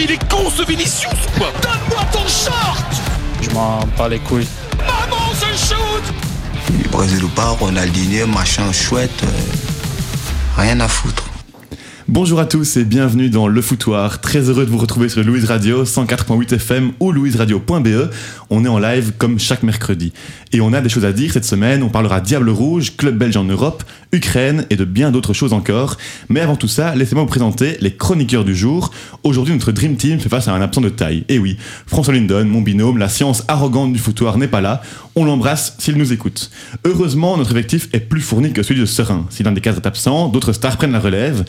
Mais il est con ce Vinicius ou quoi Donne-moi ton short Je m'en bats les couilles. Maman, se shoot Brésil ou pas, Ronaldinho, machin chouette, euh, rien à foutre. Bonjour à tous et bienvenue dans Le Foutoir. Très heureux de vous retrouver sur Louise Radio 104.8 FM ou louiseradio.be. On est en live comme chaque mercredi. Et on a des choses à dire cette semaine. On parlera Diable Rouge, club belge en Europe, Ukraine et de bien d'autres choses encore. Mais avant tout ça, laissez-moi vous présenter les chroniqueurs du jour. Aujourd'hui, notre Dream Team fait face à un absent de taille. Et oui, François Lindon, mon binôme, la science arrogante du foutoir n'est pas là. On l'embrasse s'il nous écoute. Heureusement, notre effectif est plus fourni que celui de Serein. Si l'un des cadres est absent, d'autres stars prennent la relève.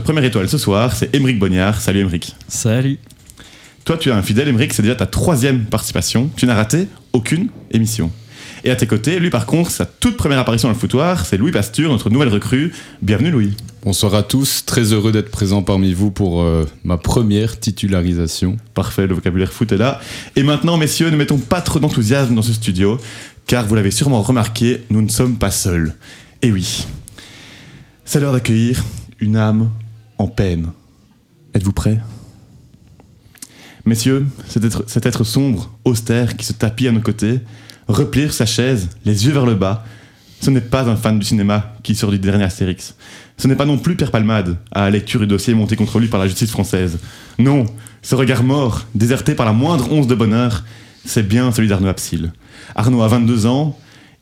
Première étoile ce soir, c'est Émeric Bognard. Salut Émeric. Salut. Toi, tu es un fidèle, Émeric, c'est déjà ta troisième participation. Tu n'as raté aucune émission. Et à tes côtés, lui par contre, sa toute première apparition dans le foutoir, c'est Louis Pasture, notre nouvelle recrue. Bienvenue Louis. Bonsoir à tous, très heureux d'être présent parmi vous pour euh, ma première titularisation. Parfait, le vocabulaire foot est là. Et maintenant, messieurs, ne mettons pas trop d'enthousiasme dans ce studio, car vous l'avez sûrement remarqué, nous ne sommes pas seuls. Et oui, c'est l'heure d'accueillir une âme en peine. Êtes-vous prêts Messieurs, cet être, sombre, austère, qui se tapit à nos côtés, replié sur sa chaise, les yeux vers le bas, ce n'est pas un fan du cinéma qui sort du dernier Astérix. Ce n'est pas non plus Pierre Palmade, à la lecture du dossier monté contre lui par la justice française. Non, ce regard mort, déserté par la moindre once de bonheur, c'est bien celui d'Arnaud Absil. Arnaud a 22 ans,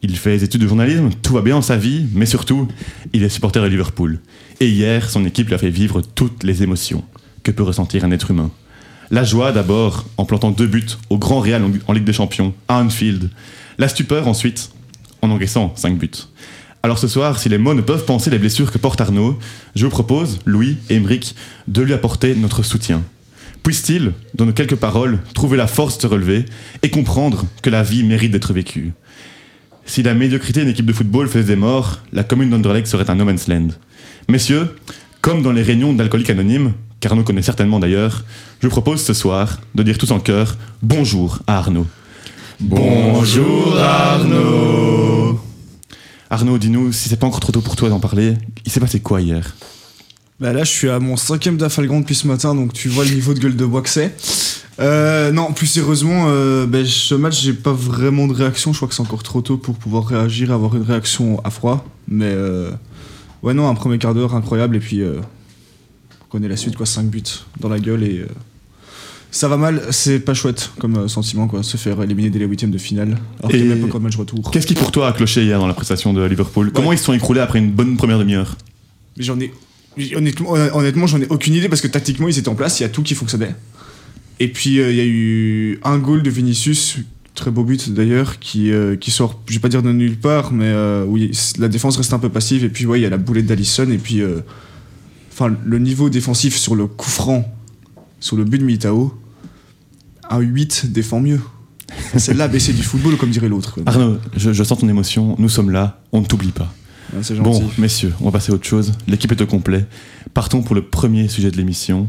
il fait des études de journalisme, tout va bien dans sa vie, mais surtout, il est supporter de Liverpool. Et hier, son équipe lui a fait vivre toutes les émotions que peut ressentir un être humain? La joie d'abord, en plantant deux buts au Grand Real en, Ligue des Champions, à Anfield. La stupeur ensuite, en encaissant cinq buts. Alors ce soir, si les mots ne peuvent penser les blessures que porte Arnaud, je vous propose, Louis et Émeric, de lui apporter notre soutien. Puisse-t-il, dans nos quelques paroles, trouver la force de se relever et comprendre que la vie mérite d'être vécue? Si la médiocrité d'une équipe de football faisait des morts, la commune d'Anderlecht serait un no man's land. Messieurs, comme dans les réunions d'alcooliques anonymes, qu'Arnaud connaît certainement d'ailleurs, je vous propose ce soir de dire tous en chœur bonjour à Arnaud. Bonjour Arnaud Arnaud, dis-nous, si c'est pas encore trop tôt pour toi d'en parler, il s'est passé quoi hier? Bah là, je suis à mon cinquième d'Afalgan depuis ce matin, donc tu vois le niveau de gueule de bois que c'est. Euh, non, plus sérieusement, euh, ben, ce match, j'ai pas vraiment de réaction. Je crois que c'est encore trop tôt pour pouvoir réagir, avoir une réaction à froid. Mais euh, ouais, non, un premier quart d'heure incroyable, et puis euh, on connaît la suite, quoi, 5 buts dans la gueule, et euh, ça va mal. C'est pas chouette comme sentiment, quoi, se faire éliminer dès les huitièmes de finale, alors qu'il y a même pas encore de match retour. Qu'est-ce qui pour toi a cloché hier dans la prestation de Liverpool? Comment ils se sont écroulés après une bonne première demi-heure? Mais J'en ai. Honnêtement, honnêtement j'en ai aucune idée parce que tactiquement, ils étaient en place, il y a tout qui fonctionnait. Et puis, euh, il y a eu un goal de Vinicius, très beau but d'ailleurs, qui, euh, qui sort, je vais pas dire de nulle part, mais euh, oui, la défense reste un peu passive. Et puis, ouais, il y a la boulette d'Alisson. Et puis, euh, le niveau défensif sur le coup franc, sur le but de Militao, un 8 défend mieux. C'est l'ABC du football, comme dirait l'autre. Arnaud, je, je sens ton émotion, nous sommes là, on ne t'oublie pas. Ouais. Bon, messieurs, on va passer à autre chose. L'équipe est au complet. Partons pour le premier sujet de l'émission.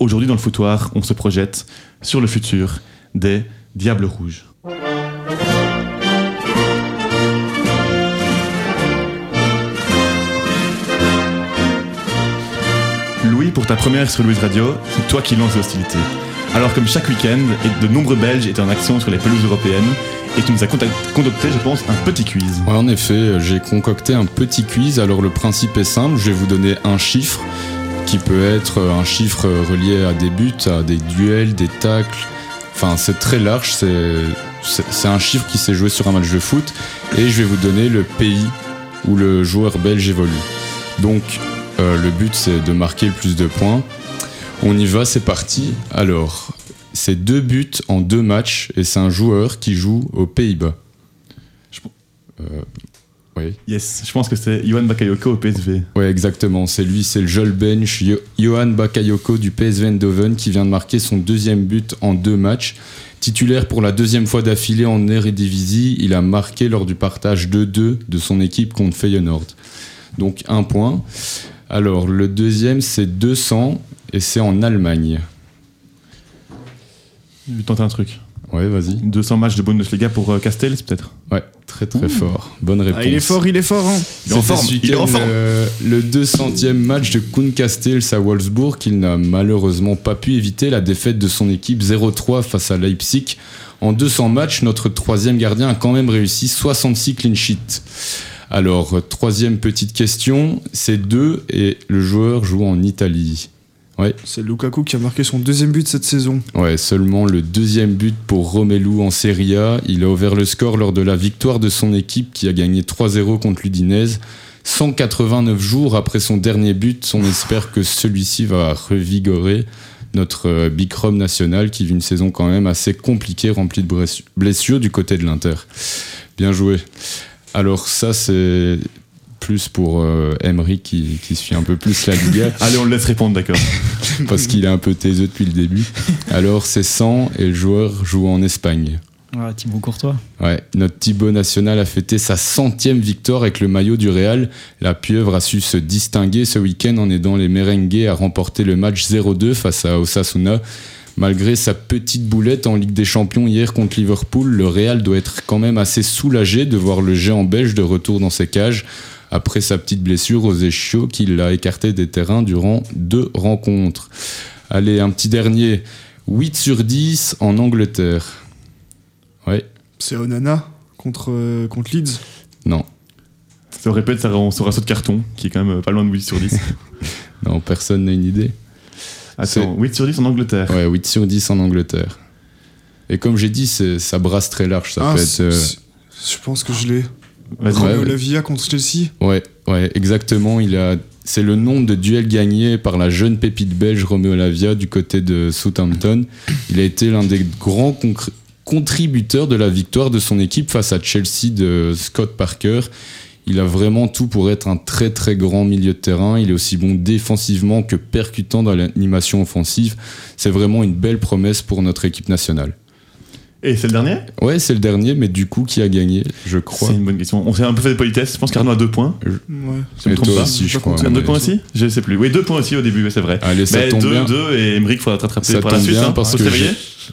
Aujourd'hui, dans le foutoir, on se projette sur le futur des Diables Rouges. Louis, pour ta première sur Louise Radio, c'est toi qui lances l'hostilité. Alors, comme chaque week-end, de nombreux Belges étaient en action sur les pelouses européennes, et tu nous as concocté, je pense, un petit quiz. En effet, j'ai concocté un petit quiz. Alors le principe est simple, je vais vous donner un chiffre qui peut être un chiffre relié à des buts, à des duels, des tacles. Enfin, c'est très large, c'est un chiffre qui s'est joué sur un match de foot et je vais vous donner le pays où le joueur belge évolue. Donc euh, le but c'est de marquer le plus de points. On y va, c'est parti. Alors, c'est deux buts en deux matchs et c'est un joueur qui joue aux Pays-Bas. Euh, oui. Yes, je pense que c'est Johan Bakayoko au PSV. Ouais, exactement. C'est lui, c'est le jeune bench Jo- Johan Bakayoko du PSV Eindhoven qui vient de marquer son deuxième but en deux matchs. Titulaire pour la deuxième fois d'affilée en Eredivisie, il a marqué lors du partage 2-2 de son équipe contre Feyenoord. Donc un point. Alors le deuxième c'est 200 et c'est en Allemagne. Je vais tenter un truc. Ouais, vas-y. 200 matchs de Bundesliga pour euh, Castells, peut-être Ouais, très très fort. Bonne réponse. Ah, il est fort, il est fort. Hein. Il est en forme, ce il est en week-end, forme. euh, le 200e match de Kuhn Castells à Wolfsburg, qu'il n'a malheureusement pas pu éviter la défaite de son équipe 0-3 face à Leipzig. En 200 matchs, notre troisième gardien a quand même réussi 66 clean sheets. Alors, troisième petite question, c'est deux et le joueur joue en Italie. C'est Lukaku qui a marqué son deuxième but cette saison. Ouais, seulement le deuxième but pour Romelu en Serie A. Il a ouvert le score lors de la victoire de son équipe qui a gagné 3-0 contre l'Udinese. 189 jours après son dernier but, on espère que celui-ci va revigorer notre euh, Big Rom national qui vit une saison quand même assez compliquée, remplie de blessures du côté de l'Inter. Bien joué. Alors ça, c'est plus pour euh, Emery qui, qui suit un peu plus la Liga Allez, on le laisse répondre, d'accord. parce qu'il est un peu taiseux depuis le début. Alors c'est 100 et le joueur joue en Espagne. Ah, Thibaut Courtois. Ouais, notre Thibaut national a fêté sa centième victoire avec le maillot du Real. La pieuvre a su se distinguer ce week-end en aidant les merengues à remporter le match 0-2 face à Osasuna. Malgré sa petite boulette en Ligue des Champions hier contre Liverpool, le Real doit être quand même assez soulagé de voir le géant belge de retour dans ses cages après sa petite blessure aux échiots qui l'a écarté des terrains durant deux rencontres. Allez, un petit dernier. 8 sur 10 en Angleterre. Ouais, C'est Onana contre, euh, contre Leeds? non. Ça aurait pu être son son raceau de carton, qui est quand même pas loin de 8 sur 10. Non, personne n'a une idée. Attends, 8 sur 10 en Angleterre. Ouais, 8 sur 10 en Angleterre. Et comme j'ai dit, c'est- ça brasse très large. Ça Ah, peut être. euh, Je pense que je l'ai. Romeo ouais. Lavia contre Chelsea. Ouais, ouais, exactement. Il a, c'est le nombre de duels gagnés par la jeune pépite belge Romeo Lavia du côté de Southampton. Il a été l'un des grands contributeurs de la victoire de son équipe face à Chelsea de Scott Parker. Il a vraiment tout pour être un très très grand milieu de terrain. Il est aussi bon défensivement que percutant dans l'animation offensive. C'est vraiment une belle promesse pour notre équipe nationale. Et c'est le dernier? Ouais, c'est le dernier, mais du coup, qui a gagné, je crois. C'est une bonne question. On s'est un peu fait de politesse. Je pense qu'Arnaud a 2 points. Ouais. Je me Et trompe toi pas. aussi, je crois. 2 points aussi? Je sais plus. Oui, 2 points aussi au début, c'est vrai. Allez, ça Mais tombe 2, bien. 2 et Emmerich, faudra te rattraper Ça pour la tombe suite. bien hein. parce que.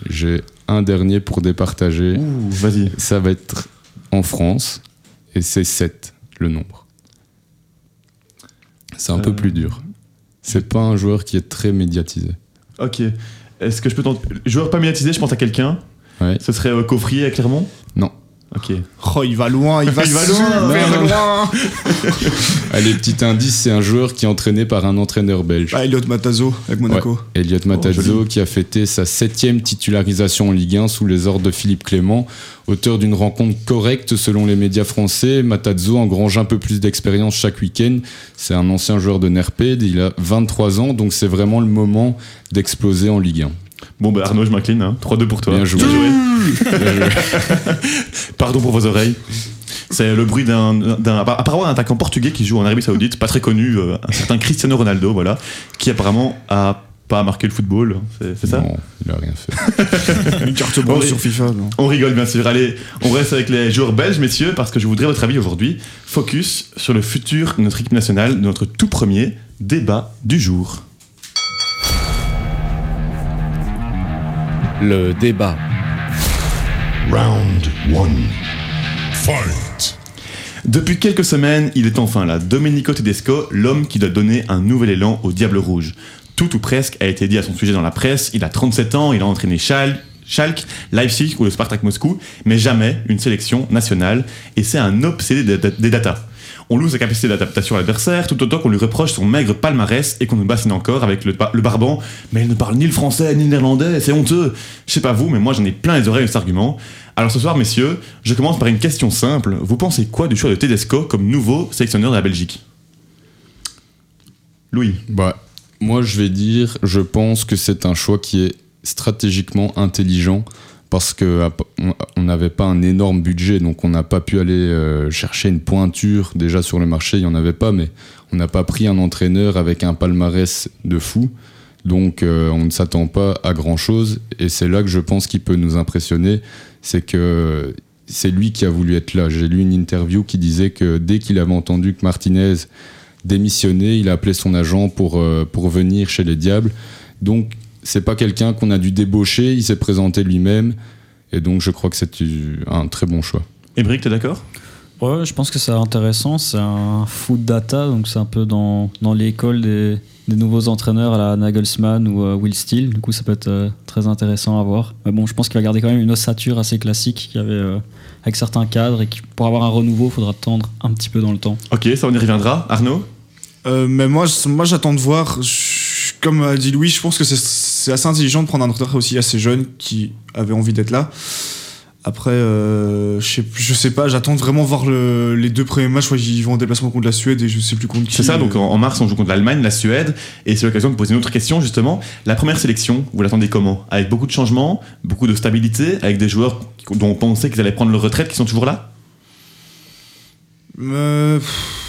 J'ai un dernier pour départager. Ouh, vas-y. Ça va être en France. Et c'est 7 le nombre. C'est un peu Euh. plus dur. C'est pas un joueur qui est très médiatisé. Ok. Est-ce que je peux tenter? Joueur pas médiatisé, je pense à quelqu'un. Ouais. Ce serait euh, Coffrier à Clermont Non. Ok. Oh, il va loin, il va, Il va super loin. loin. Allez, petit indice, c'est un joueur qui est entraîné par un entraîneur belge. Ah, Elliot Matazo avec Monaco. Elliot Matazzo qui a fêté sa septième titularisation en Ligue 1 sous les ordres de Philippe Clément. Auteur d'une rencontre correcte selon les médias français, Matazzo engrange un peu plus d'expérience chaque week-end. C'est un ancien joueur de Nerped, il a 23 ans, donc c'est vraiment le moment d'exploser en Ligue 1. Bon, bah Arnaud, je m'incline. Hein. 3-2 pour toi. Bien joué. Pardon pour vos oreilles. C'est le bruit d'un, d'un- apparemment un attaquant portugais qui joue en Arabie Saoudite, pas très connu, euh, un certain Cristiano Ronaldo, voilà, qui apparemment a pas marqué le football, c'est, c'est ça Non, il a rien fait. Une carte blanche sur FIFA. non. On rigole bien sûr. Allez, on reste avec les joueurs belges, messieurs, parce que je voudrais votre avis aujourd'hui. Focus sur le futur de notre équipe nationale, de notre tout premier débat du jour. Le débat. Round 1. Fight. Depuis quelques semaines, il est enfin là. Domenico Tedesco, l'homme qui doit donner un nouvel élan au Diable Rouge. Tout ou presque a été dit à son sujet dans la presse. Il a 37 ans, il a entraîné Schalke, Schalke, Leipzig ou le Spartak Moscou, mais jamais une sélection nationale. Et c'est un obsédé des, des datas. On loue sa capacité d'adaptation à l'adversaire, tout autant qu'on lui reproche son maigre palmarès et qu'on nous bassine encore avec le, le barbant. Mais il ne parle ni le français ni le néerlandais, c'est honteux. Je sais pas vous, mais moi j'en ai plein les oreilles de cet argument. Alors ce soir, messieurs, je commence par une question simple. Vous pensez quoi du choix de Tedesco comme nouveau sélectionneur de la Belgique? Louis. Bah, moi, je vais dire, je pense que c'est un choix qui est stratégiquement intelligent parce que à- on- on n'avait pas un énorme budget, donc on n'a pas pu aller euh, chercher une pointure. Déjà sur le marché, il n'y en avait pas, mais on n'a pas pris un entraîneur avec un palmarès de fou. Donc euh, on ne s'attend pas à grand chose, et c'est là que je pense qu'il peut nous impressionner. C'est que c'est lui qui a voulu être là. J'ai lu une interview qui disait que dès qu'il avait entendu que Martinez démissionné, il a appelé son agent pour, euh, pour venir chez les Diables. Donc, c'est pas quelqu'un qu'on a dû débaucher, il s'est présenté lui-même Et donc, je crois que c'est un très bon choix. Émeric, t'es d'accord? Ouais, je pense que c'est intéressant. C'est un foot data, donc c'est un peu dans, dans l'école des, des nouveaux entraîneurs à la Nagelsmann ou euh, Will Steele. Du coup, ça peut être euh, très intéressant à voir. Mais bon, je pense qu'il va garder quand même une ossature assez classique qu'il y avait euh, avec certains cadres et qui, pour avoir un renouveau, il faudra attendre un petit peu dans le temps. Ok, ça on y reviendra. Arnaud? Euh, mais moi, moi j'attends de voir. Je- Comme a dit Louis, je pense que c'est- c'est assez intelligent de prendre un entraîneur aussi assez jeune qui avait envie d'être là. Après, euh, je, sais, je sais pas, j'attends vraiment voir le- les deux premiers matchs ils vont en déplacement contre la Suède et je sais plus contre qui. C'est ça, donc euh. en, en mars on joue contre l'Allemagne, la Suède, et c'est l'occasion de poser une autre question justement. La première sélection, vous l'attendez comment? Avec beaucoup de changements, beaucoup de stabilité, avec des joueurs dont on pensait qu'ils allaient prendre leur retraite qui sont toujours là? Euh, pff,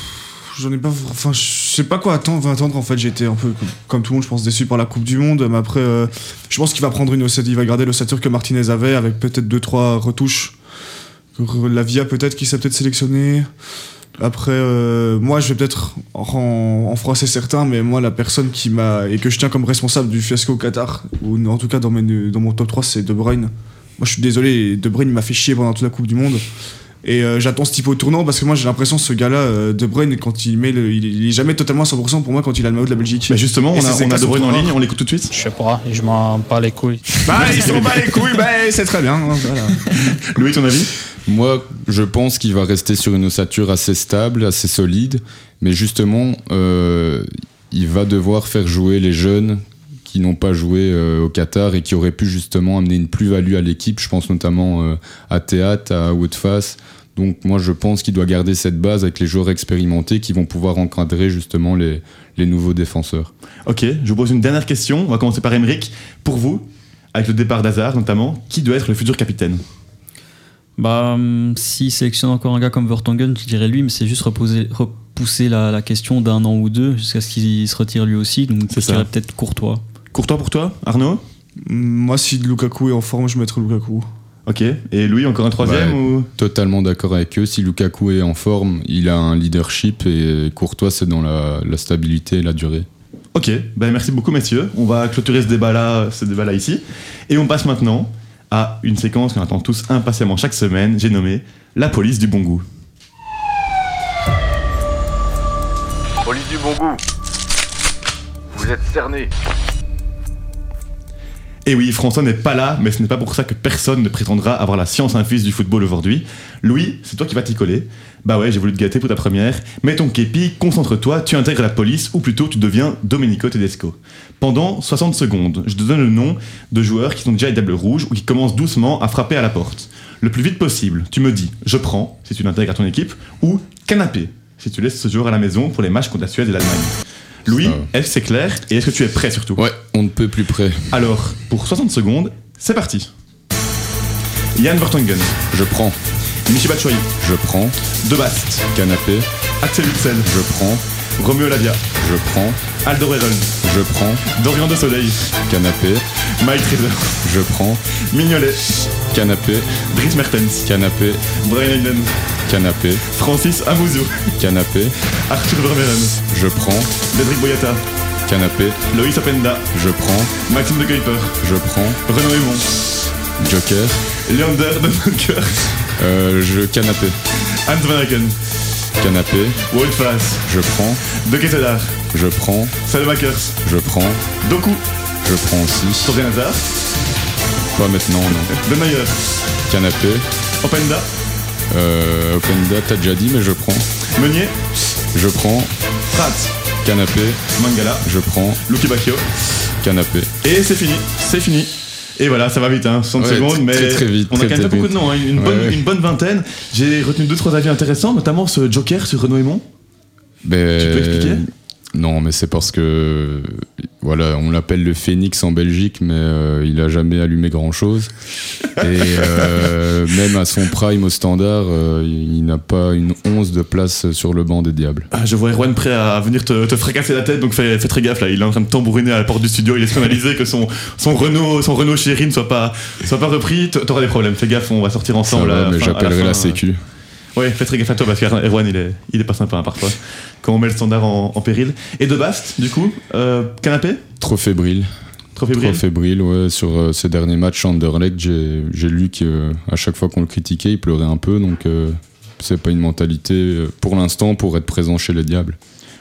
J'en ai pas. Enfin, je sais pas quoi attendre, attendre en fait. Été un peu, comme, tout le monde, je pense, déçu par la Coupe du Monde. Mais après, euh, je pense qu'il va prendre une ossature, il va garder l'ossature que Martinez avait, avec peut-être 2-3 retouches. La Via, peut-être, qui s'est peut-être sélectionné. Après, euh, moi, je vais peut-être en, en froisser certains, mais moi, la personne qui m'a. et que je tiens comme responsable du fiasco au Qatar, ou en tout cas dans, dans mon top 3, c'est De Bruyne. Moi, je suis désolé, De Bruyne m'a fait chier pendant toute la Coupe du Monde. Et euh, j'attends ce type au tournant parce que moi j'ai l'impression que ce gars-là, euh, De Bruyne, quand il met le, il, est- il est jamais totalement à 100% pour moi quand il a le maillot de la Belgique. Bah justement, on a, on De Bruyne en ligne, on l'écoute tout de suite. Je sais pas, je m'en bats les couilles. Bah, ils sont bas les couilles, bah, c'est très bien. hein, voilà. Louis, ton avis? Moi, je pense qu'il va rester sur une ossature assez stable, assez solide, mais justement, euh, il va devoir faire jouer les jeunes qui n'ont pas joué euh, au Qatar et qui auraient pu justement amener une plus-value à l'équipe. Je pense notamment euh, à Théât, à Woodface. Donc moi, je pense qu'il doit garder cette base avec les joueurs expérimentés qui vont pouvoir encadrer justement les, les nouveaux défenseurs. Ok, je vous pose une dernière question. On va commencer par Émeric. Pour vous, avec le départ d'Hazard notamment, qui doit être le futur capitaine? Bah, hum, s'il sélectionne encore un gars comme Vertonghen, je dirais lui, mais c'est juste reposer, repousser la, la question d'un an ou deux jusqu'à ce qu'il se retire lui aussi. Donc, je ça. dirais peut-être Courtois. Courtois pour toi Arnaud Moi, si Lukaku est en forme, je mettrais Lukaku. Ok. Et Louis, encore un troisième Ouais. ou Totalement d'accord avec eux. Si Lukaku est en forme, il a un leadership et Courtois, c'est dans la, la stabilité et la durée. Ok, ben merci beaucoup messieurs. On va clôturer ce débat-là, ce débat-là ici. Et on passe maintenant à une séquence qu'on attend tous impatiemment chaque semaine. J'ai nommé la police du bon goût. Police du bon goût. Vous êtes cerné. Et oui, François n'est pas là, mais ce n'est pas pour ça que personne ne prétendra avoir la science infuse du football aujourd'hui. Louis, c'est toi qui vas t'y coller. Bah ouais, j'ai voulu te gâter pour ta première. Mets ton képi, concentre-toi, tu intègres la police, ou plutôt tu deviens Domenico Tedesco. Pendant 60 secondes, je te donne le nom de joueurs qui sont déjà diable rouge ou qui commencent doucement à frapper à la porte. Le plus vite possible, tu me dis je prends, si tu l'intègres à ton équipe, ou canapé, si tu laisses ce joueur à la maison pour les matchs contre la Suède et l'Allemagne. Louis, est-ce que c'est clair. Et est-ce que tu es prêt surtout Ouais, on ne peut plus près. alors, pour 60 secondes, c'est parti. Yann Vertonghen, Je prends, Michi Batshuayi, je prends, De Bast, canapé, Axel Witsel, je prends, Romeo Lavia, je prends, Aldo Reron, je prends, Dorian de Soleil, canapé, Mike Trezer, je prends, Mignolet, canapé, Dries Mertens, canapé, Brian Hayden, canapé, Francis Amouzou, canapé, Arthur Vermeulen, je prends, Cédric Boyata, canapé, Loïs Openda, je prends, Maxime de Kuiper, je prends, Renaud Aymon, joker, Leander de Bunker, euh, je canapé, Hans Van Aken, canapé, Wout Faas, je prends, De Ketelaar, je prends, Salemakers, je prends, Doku, je prends aussi, Torgan Hazard, pas maintenant, non, De Meyer, canapé, Openda, euh, Openda, t'as déjà dit, mais je prends, Meunier, je prends, Pratt, canapé, Mangala, je prends, Luki Bacchio. canapé. Et c'est fini, c'est fini. Et voilà, ça va vite, hein, 60 Ouais, secondes, mais très vite, on a très, quand même beaucoup de noms, hein, une, Ouais, bonne, ouais. une bonne vingtaine. J'ai retenu deux trois avis intéressants, notamment ce Joker sur Renaud Aymon. Ben, Tu peux expliquer? Non, mais c'est parce que voilà, on l'appelle le Phénix en Belgique, mais euh, il a jamais allumé grand chose. Et euh, même à son prime au standard, euh, il n'a pas une once de place sur le banc des diables. Ah, je vois Erwan prêt à venir te, te fracasser la tête, donc fais, fais très gaffe là. Il est en train de tambouriner à la porte du studio. Il est scandalisé que son, son Renault, son Renault chéri ne soit pas, soit pas repris. T'auras des problèmes. Fais gaffe, on va sortir Ça ensemble. va, mais j'appellerai la, sécu. Ouais, fais très gaffe à toi parce qu'Erwan il est, il est pas sympa hein, parfois. Quand on met le standard en, en péril. Et de Bast, du coup, euh, canapé? Trop fébrile. Trop fébrile Trop fébrile, ouais. Sur euh, ces derniers matchs Anderlecht, j'ai j'ai lu qu'à chaque fois qu'on le critiquait, il pleurait un peu. Donc, euh, c'est pas une mentalité euh, pour l'instant pour être présent chez les Diables.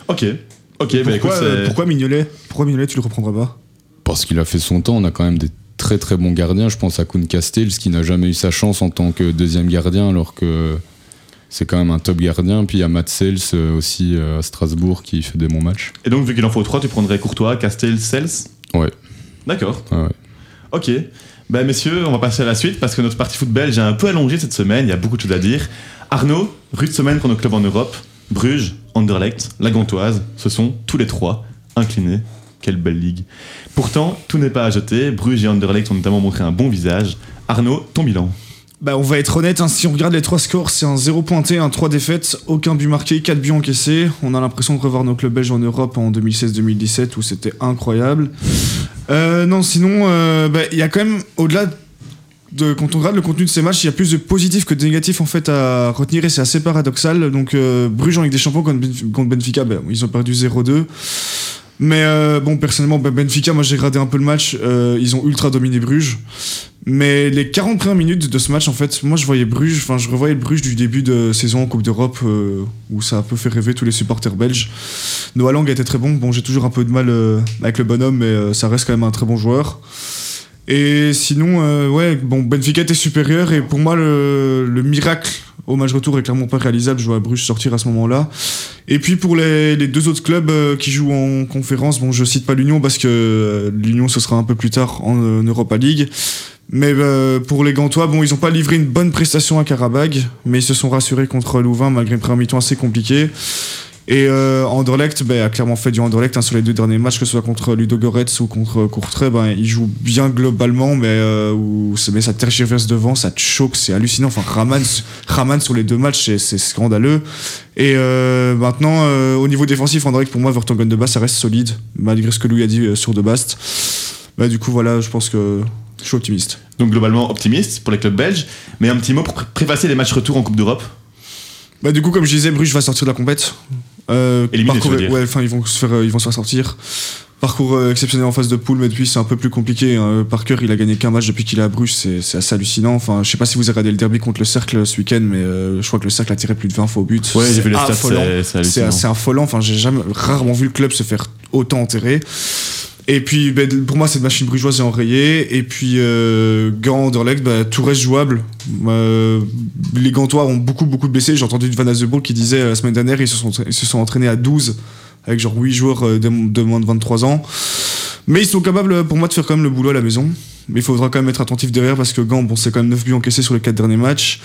Ok. Ok, bah écoute, Pourquoi, euh, pourquoi Mignolet? Pourquoi Mignolet, tu le reprendras pas? Parce qu'il a fait son temps. On a quand même des très très bons gardiens. Je pense à Kuhn Castells qui n'a jamais eu sa chance en tant que deuxième gardien alors que c'est quand même un top gardien. Puis il y a Matt Sels euh, aussi euh, à Strasbourg qui fait des bons matchs. Et donc, vu qu'il en faut trois, tu prendrais Courtois, Castel, Sels Ouais. D'accord. Ouais, ouais. Ok. Ben messieurs, on va passer à la suite parce que notre partie foot belge est un peu allongée cette semaine, il y a beaucoup de choses à dire. Arnaud, rude semaine pour nos clubs en Europe. Bruges, Anderlecht, la Gantoise, ce sont tous les trois inclinés. Quelle belle ligue. Pourtant, tout n'est pas à jeter. Bruges et Anderlecht ont notamment montré un bon visage. Arnaud, ton bilan Bah, on va être honnête, hein, si on regarde les trois scores, c'est un 0 pointé, un 3 défaites, aucun but marqué, 4 buts encaissés. On a l'impression de revoir nos clubs belges en Europe en 2016-2017 où c'était incroyable. Euh, non, sinon, euh, bah, il y a quand même, au-delà de quand on regarde le contenu de ces matchs, il y a plus de positifs que de négatifs en fait à retenir et c'est assez paradoxal. Donc, euh, Bruges en Ligue des Champions contre, Benf- contre Benfica, bah, ils ont perdu 0-2. Mais bon, personnellement, bah, Benfica, moi j'ai regardé un peu le match, ils ont ultra dominé Bruges. Mais les 40 premières minutes de ce match, en fait, moi je voyais Bruges, enfin je revoyais Bruges du début de saison en Coupe d'Europe euh, où ça a un peu fait rêver tous les supporters belges. Noah Lang était très bon. Bon, j'ai toujours un peu de mal euh, avec le bonhomme, mais euh, ça reste quand même un très bon joueur. Et sinon, ouais, bon, Benfica était supérieur et pour moi le, le miracle au match retour est clairement pas réalisable. Je vois Bruges sortir à ce moment-là. Et puis pour les, les deux autres clubs qui jouent en conférence, bon, je cite pas l'Union parce que l'Union ce sera un peu plus tard en Europa League. Mais euh, pour les Gantois, bon, ils ont pas livré une bonne prestation à Karabag, mais ils se sont rassurés contre Louvain malgré une première mi-temps assez compliquée. Et euh, Anderlecht ben, a clairement fait du Anderlecht hein, sur les deux derniers matchs, que ce soit contre Ludogorets ou contre Courtrai. Ben, il joue bien globalement, mais, euh, où, mais ça tergiverse devant, ça te choque, c'est hallucinant. Enfin, Raman, sur les deux matchs, c'est, scandaleux. Et euh, maintenant, au niveau défensif, Anderlecht, pour moi, Vertonghen de base, ça reste solide, malgré ce que Louis a dit sur de Bast. Bah, du coup, voilà, je pense que je suis optimiste. Donc globalement optimiste pour les clubs belges, mais un petit mot pour pré- préfacer les matchs retour en Coupe d'Europe. Bah, du coup, comme je disais, Bruges va sortir de la compète. Euh, parcours- ouais, enfin, ils vont se faire, euh, ils vont se faire sortir. Parcours euh, exceptionnel en phase de poule, mais depuis c'est un peu plus compliqué. hein. Parker, il a gagné qu'un match depuis qu'il est à Bruges, c'est assez hallucinant. Enfin, je sais pas si vous avez regardé le derby contre le Cercle ce week-end, mais euh, je crois que le Cercle a tiré plus de 20 faux buts. Ouais, j'ai vu les stats, affolant. c'est- c'est C'est affolant. Enfin, j'ai jamais rarement vu le club se faire autant enterrer. Et puis, ben, pour moi, cette machine brugeoise est enrayée. Et puis, euh, Gant, Anderlecht, bah, tout reste jouable. Euh, les Gantois ont beaucoup, beaucoup de blessés. J'ai entendu Van Azebourg qui disait euh, la semaine dernière ils se sont, entraînés à 12 avec genre 8 joueurs euh, de, moins de 23 ans. Mais ils sont capables, pour moi, de faire quand même le boulot à la maison. Mais il faudra quand même être attentif derrière parce que Gant, bon, c'est quand même 9 buts encaissés sur les 4 derniers matchs.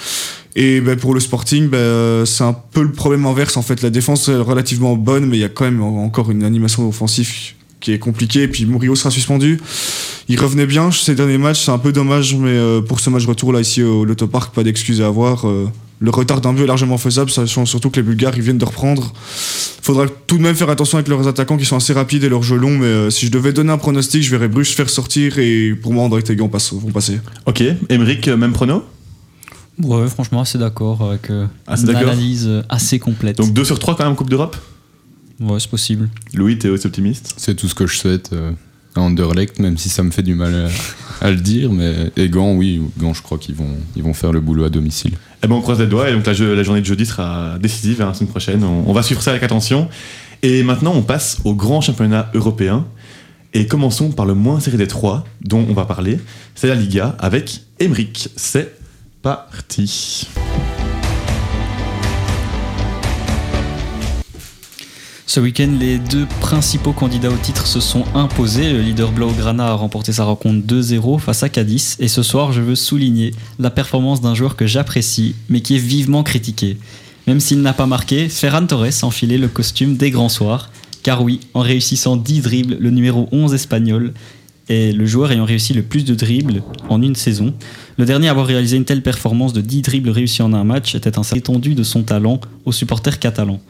Et ben, pour le Sporting, ben, c'est un peu le problème inverse. En fait, la défense est relativement bonne, mais il y a quand même en- encore une animation offensive qui est compliquée. Et puis Murillo sera suspendu. Il revenait bien ces derniers matchs, c'est un peu dommage, mais euh, pour ce match retour là ici au Lotopark, pas d'excuses à avoir. Euh, le retard d'un but est largement faisable, sachant surtout que les Bulgares ils viennent de reprendre. Faudra tout de même faire attention avec leurs attaquants qui sont assez rapides et leurs jeux longs, mais euh, si je devais donner un pronostic, je verrais Bruges faire sortir et pour moi André et Gant passe- vont passer. Ok, Emeric, même prono? Ouais, franchement, assez d'accord avec euh, Assez une analyse assez complète. Donc 2 sur 3 quand même Coupe d'Europe? Ouais, c'est possible. Louis, t'es aussi optimiste? C'est tout ce que je souhaite euh, à Anderlecht, même si ça me fait du mal à, à le dire. Mais et Gand, oui, Gand, je crois qu'ils vont, ils vont faire le boulot à domicile. Eh ben on croise les doigts et donc la, journée de jeudi sera décisive hein, la semaine prochaine. On, on va suivre ça avec attention. Et maintenant on passe au grand championnat européen. Et commençons par le moins serré des trois dont on va parler. C'est la Liga avec Emeric. C'est parti. Ce week-end, les deux principaux candidats au titre se sont imposés. Le leader Blaugrana a remporté sa rencontre 2-0 face à Cadiz. Et ce soir, je veux souligner la performance d'un joueur que j'apprécie, mais qui est vivement critiqué. Même s'il n'a pas marqué, Ferran Torres a enfilé le costume des grands soirs. Car oui, en réussissant 10 dribbles, le numéro 11 espagnol est le joueur ayant réussi le plus de dribbles en une saison. Le dernier à avoir réalisé une telle performance de 10 dribbles réussis en un match était un étendu de son talent aux supporters catalans.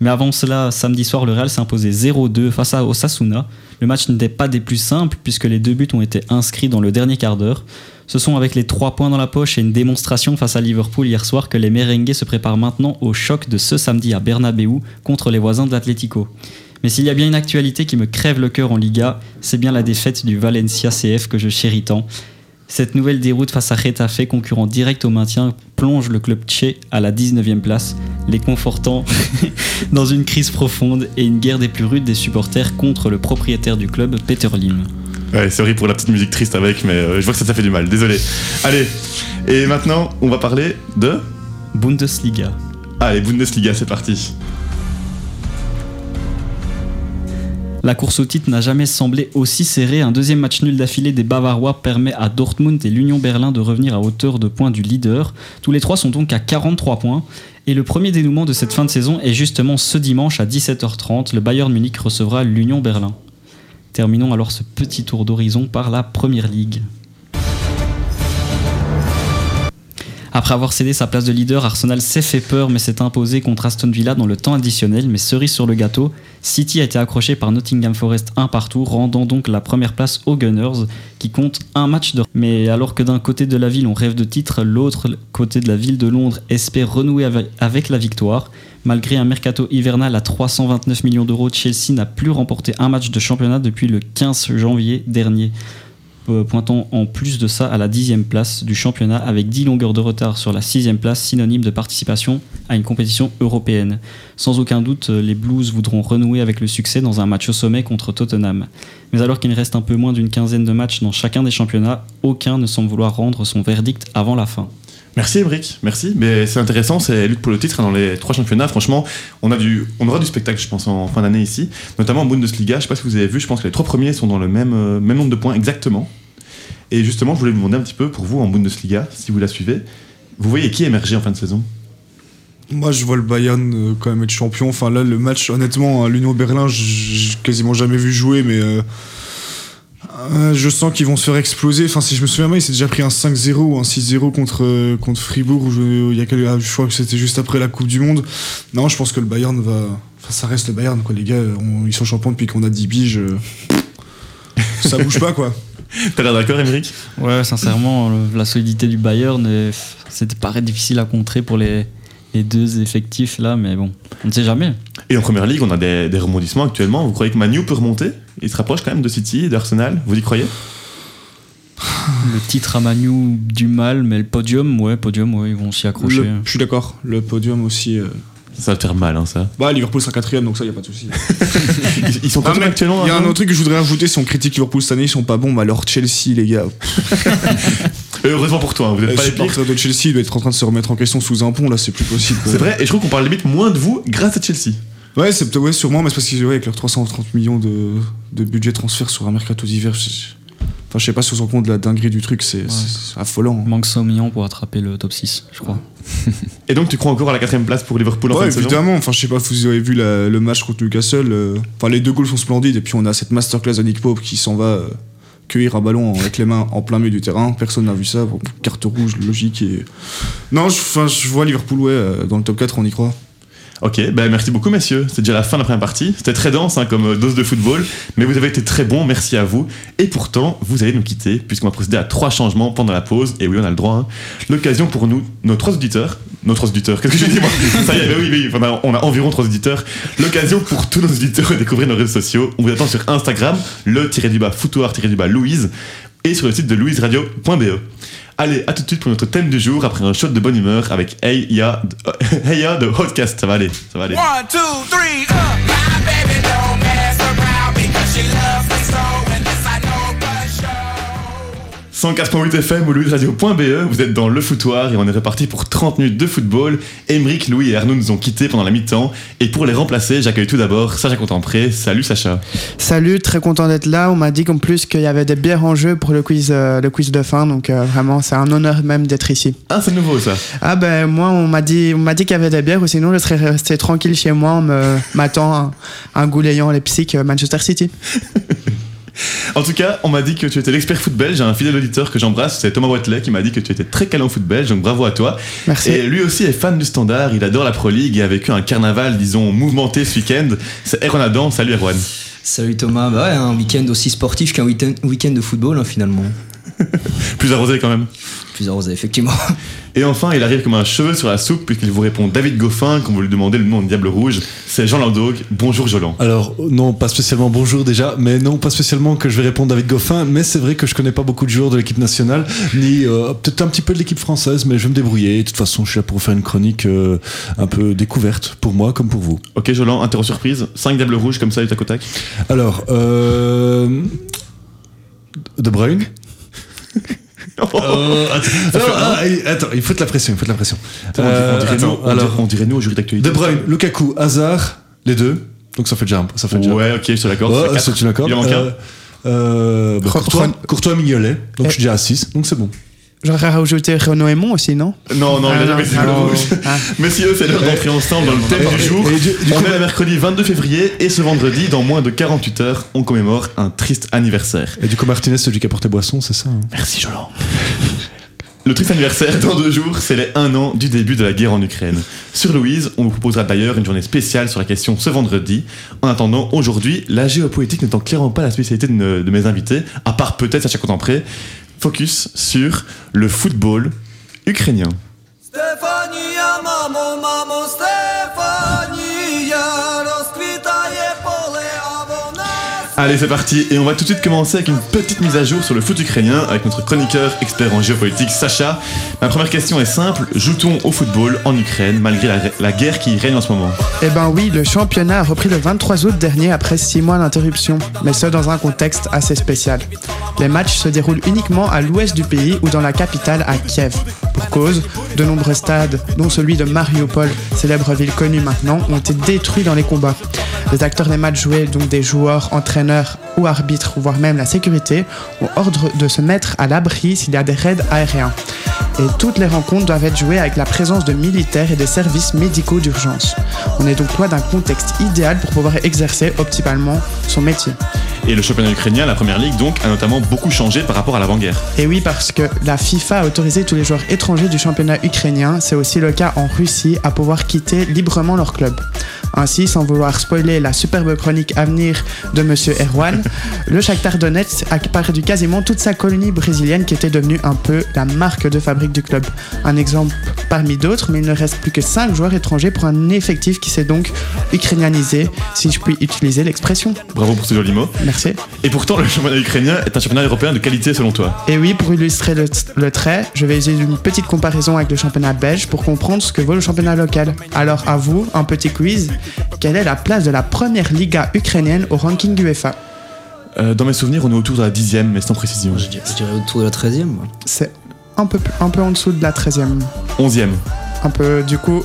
Mais avant cela, samedi soir, le Real s'est imposé 0-2 face à Osasuna. Le match n'était pas des plus simples puisque les deux buts ont été inscrits dans le dernier quart d'heure. Ce sont avec les trois points dans la poche et une démonstration face à Liverpool hier soir que les merengues se préparent maintenant au choc de ce samedi à Bernabeu contre les voisins de l'Atlético. Mais s'il y a bien une actualité qui me crève le cœur en Liga, c'est bien la défaite du Valencia CF que je chéris tant. Cette nouvelle déroute face à Retafe, concurrent direct au maintien, plonge le club tché à la 19e place, les confortant dans une crise profonde et une guerre des plus rudes des supporters contre le propriétaire du club, Peter Lim. Ouais, sorry pour la petite musique triste avec, mais euh, je vois que ça t'a fait du mal, désolé. Allez, et maintenant, on va parler de. Bundesliga. Allez, Bundesliga, c'est parti. La course au titre n'a jamais semblé aussi serrée. Un deuxième match nul d'affilée des Bavarois permet à Dortmund et l'Union Berlin de revenir à hauteur de points du leader. Tous les trois sont donc à 43 points. Et le premier dénouement de cette fin de saison est justement ce dimanche à 17h30. Le Bayern Munich recevra l'Union Berlin. Terminons alors ce petit tour d'horizon par la Première Ligue. Après avoir cédé sa place de leader, Arsenal s'est fait peur mais s'est imposé contre Aston Villa dans le temps additionnel. Mais cerise sur le gâteau, City a été accroché par Nottingham Forest un partout, rendant donc la première place aux Gunners qui comptent un match de. Mais alors que d'un côté de la ville on rêve de titre, l'autre côté de la ville de Londres espère renouer avec- la victoire. Malgré un mercato hivernal à 329 millions d'euros, Chelsea n'a plus remporté un match de championnat depuis le 15 janvier dernier pointant en plus de ça à la dixième place du championnat avec 10 longueurs de retard sur la sixième place, synonyme de participation à une compétition européenne. Sans aucun doute, euh, les Blues voudront renouer avec le succès dans un match au sommet contre Tottenham. Mais alors qu'il reste un peu moins d'une quinzaine de matchs dans chacun des championnats, aucun ne semble vouloir rendre son verdict avant la fin. Merci Emric, merci. Mais c'est intéressant, c'est lutte pour le titre dans les trois championnats. Franchement, on, a du, on aura du spectacle, je pense, en fin d'année ici. Notamment en Bundesliga. Je sais pas si vous avez vu, je pense que les trois premiers sont dans le même, euh, même nombre de points exactement. Et justement, je voulais vous demander un petit peu pour vous en Bundesliga, si vous la suivez, vous voyez qui émerger en fin de saison? Moi, je vois le Bayern euh, quand même être champion. Enfin, là, le match, honnêtement, à l'Union Berlin, j'ai quasiment jamais vu jouer, mais euh, euh, je sens qu'ils vont se faire exploser. Enfin, si je me souviens bien, il s'est déjà pris un 5-0 ou un 6-0 contre, euh, contre Fribourg. Où je, il y a ah, je crois que c'était juste après la Coupe du Monde. Non, je pense que le Bayern va. Enfin, ça reste le Bayern, quoi. Les gars, on- ils sont champions depuis qu'on a 10 biges. euh, Ça bouge pas, quoi. T'as l'air d'accord, Emric Ouais, sincèrement, le- la solidité du Bayern, c'était paraît difficile à contrer pour les, les deux effectifs là, mais bon, on ne sait jamais. Et en première ligue, on a des, des rebondissements actuellement. Vous croyez que Manu peut remonter? Il se rapproche quand même de City et d'Arsenal Vous y croyez? Le titre à Manu du mal, mais le podium, ouais, podium, ouais, ils vont s'y accrocher. Le- je suis d'accord. Le podium aussi. euh, Ça va faire mal, hein, ça. Bah, Liverpool sera quatrième, donc ça, y a pas de souci. Ils, ils sont Ah, combien mais actuellement Il y a un autre truc que je voudrais ajouter, si on critique Liverpool cette année, ils sont pas bons, mais alors Chelsea, les gars. Euh, Heureusement pour toi, hein, vous Le n'êtes pas les pires. de Chelsea doit être en train de se remettre en question sous un pont, là, c'est plus possible. C'est vrai, et je trouve qu'on parle limite moins de vous grâce à Chelsea. Ouais, c'est peut-être ouais, sûrement, mais c'est parce qu'ils ouais, avec leurs 330 millions de, de budget transfert sur un mercato d'hiver. je- Enfin, je sais pas si on se rend compte de la dinguerie du truc, c'est c'est affolant. Il manque 100 millions pour attraper le top 6, je crois. Et donc tu crois encore à la quatrième place pour Liverpool en Ouais, fin de saison? évidemment. Enfin, je sais pas si vous avez vu la- le match contre Newcastle. euh, Enfin, les deux goals sont splendides. Et puis, on a cette masterclass de Nick Pope qui s'en va euh, cueillir un ballon avec les mains en plein milieu du terrain. Personne n'a vu ça. Carte rouge, logique. Et... Non, je, je vois Liverpool, ouais, euh, dans le top 4, on y croit. Ok, ben merci beaucoup messieurs. C'est déjà la fin de la première partie. C'était très dense hein, comme euh, dose de football, mais vous avez été très bons, merci à vous. Et pourtant, vous allez nous quitter puisqu'on va procéder à trois changements pendant la pause. Et oui, on a le droit. hein. L'occasion pour nous, nos trois auditeurs, nos trois auditeurs, qu'est-ce que je dis moi? Ça y est, ben oui, oui, on a, on a environ trois auditeurs. L'occasion pour tous nos auditeurs de découvrir nos réseaux sociaux. On vous attend sur Instagram, le tiré du bas foutoir tiré du bas Louise, et sur le site de louiseradio.be. Allez, à tout de suite pour notre thème du jour après un shot de bonne humeur avec Hey Ya de, hey Ya de Hotcast. Ça va aller, ça va aller. One, two, three, up. 104.8 FM ou louisradio.be, vous êtes dans le foutoir et on est reparti pour 30 minutes de football. Emeric, Louis et Arnaud nous ont quittés pendant la mi-temps. Et pour les remplacer, j'accueille tout d'abord Sacha Contempré. Salut Sacha. Salut, très content d'être là. On m'a dit qu'en plus qu'il y avait des bières en jeu pour le quiz, euh, le quiz de fin, donc euh, vraiment c'est un honneur même d'être ici. Ah, c'est nouveau ça. Ah ben moi on m'a dit, on m'a dit qu'il y avait des bières, ou sinon je serais resté tranquille chez moi en me m'attend un, un goulayant Leipzig euh, Manchester City. En tout cas, on m'a dit que tu étais l'expert foot belge. J'ai un fidèle auditeur que j'embrasse, c'est Thomas Watley, qui m'a dit que tu étais très calé en foot belge, donc bravo à toi. Merci. Et lui aussi est fan du standard, il adore la Pro League et a vécu un carnaval, disons, mouvementé ce week-end. C'est Erwan Adam. Salut Erwan. Salut Thomas, bah ouais, un week-end aussi sportif qu'un week-end week-end de football hein, finalement. Plus arrosé quand même. Plus arrosé, effectivement. Et enfin, il arrive comme un cheveu sur la soupe puisqu'il vous répond David Goffin quand vous lui demandez le nom de Diable Rouge. C'est Jean Landog. Bonjour Jolan. Alors, non, pas spécialement bonjour déjà, mais non, pas spécialement que je vais répondre David Goffin, mais c'est vrai que je connais pas beaucoup de joueurs de l'équipe nationale, ni euh, peut-être un petit peu de l'équipe française, mais je vais me débrouiller. De toute façon, je suis là pour faire une chronique euh, un peu découverte, pour moi comme pour vous. Ok Jolan, interro surprise. 5 Diables Rouges comme ça du tac au tac. Alors, euh, De Bruyne? Euh, attends, alors, ah, attends, il faut de la pression, il faut de la pression. On dirait- on dirait Euh, nous- on alors, dirait- on dirait nous au jury d'actualité. De Bruyne, Lukaku, Hazard, les deux. Donc ça fait déjà un. Ça fait déjà Ouais, ok, je suis d'accord. ça Ouais, ça, tu l'accordes. Il en manque un. Euh, euh, bah, Courtois, Courtois Mignolet. Donc Eh. je suis déjà à 6, donc c'est bon. J'aurais rajouté Renaud Aymon aussi, non? Non, non, Ah, il a non, jamais été ah. Ah. Messieurs, c'est l'heure d'entrer ensemble dans le thème du jour. Et du- du on coup- est le mercredi 22 février et ce vendredi, dans moins de 48 heures, on commémore un triste anniversaire. Et du coup, Martinez, celui qui a porté boisson, c'est ça hein? Merci Jolan. Le triste anniversaire, dans deux jours, c'est les un an du début de la guerre en Ukraine. Sur Louise, on vous proposera d'ailleurs une journée spéciale sur la question ce vendredi. En attendant, aujourd'hui, la géopolitique n'étant clairement pas la spécialité de, mes invités, à part peut-être Sacha Contempré, focus sur le football ukrainien. Stéphanie, Stéphanie. Allez, c'est parti, et on va tout de suite commencer avec une petite mise à jour sur le foot ukrainien avec notre chroniqueur expert en géopolitique, Sacha. Ma première question est simple, joue-t-on au football en Ukraine malgré la, guerre qui règne en ce moment? Eh ben oui, le championnat a repris le 23 août dernier après 6 mois d'interruption, mais ce dans un contexte assez spécial. Les matchs se déroulent uniquement à l'ouest du pays ou dans la capitale à Kiev. Pour cause, de nombreux stades, dont celui de Mariupol, célèbre ville connue maintenant, ont été détruits dans les combats. Les acteurs des matchs joués, donc des joueurs, entraîneurs ou arbitres, voire même la sécurité, ont ordre de se mettre à l'abri s'il y a des raids aériens. Et toutes les rencontres doivent être jouées avec la présence de militaires et des services médicaux d'urgence. On est donc loin d'un contexte idéal pour pouvoir exercer optimalement son métier. Et le championnat ukrainien, la première ligue donc, a notamment beaucoup changé par rapport à l'avant-guerre. Et oui, parce que la FIFA a autorisé tous les joueurs étrangers du championnat ukrainien, c'est aussi le cas en Russie, à pouvoir quitter librement leur club. Ainsi, sans vouloir spoiler la superbe chronique à venir de Monsieur Erwan, le Shakhtar Donetsk a perdu quasiment toute sa colonie brésilienne qui était devenue un peu la marque de fabrique du club. Un exemple parmi d'autres, mais il ne reste plus que 5 joueurs étrangers pour un effectif qui s'est donc ukrainianisé, si je puis utiliser l'expression. Bravo pour ce joli mot. Merci. Et pourtant, le championnat ukrainien est un championnat européen de qualité selon toi? Et oui, pour illustrer le, le trait, je vais utiliser une petite comparaison avec le championnat belge pour comprendre ce que vaut le championnat local. Alors à vous, un petit quiz. Quelle est la place de la première Liga ukrainienne au ranking UEFA Euh, dans mes souvenirs, on est autour de la dixième, mais sans précision. Je dirais, je dirais autour de la 13 e C'est un peu, un peu en dessous de la 13e. Onzième. Un peu, du coup,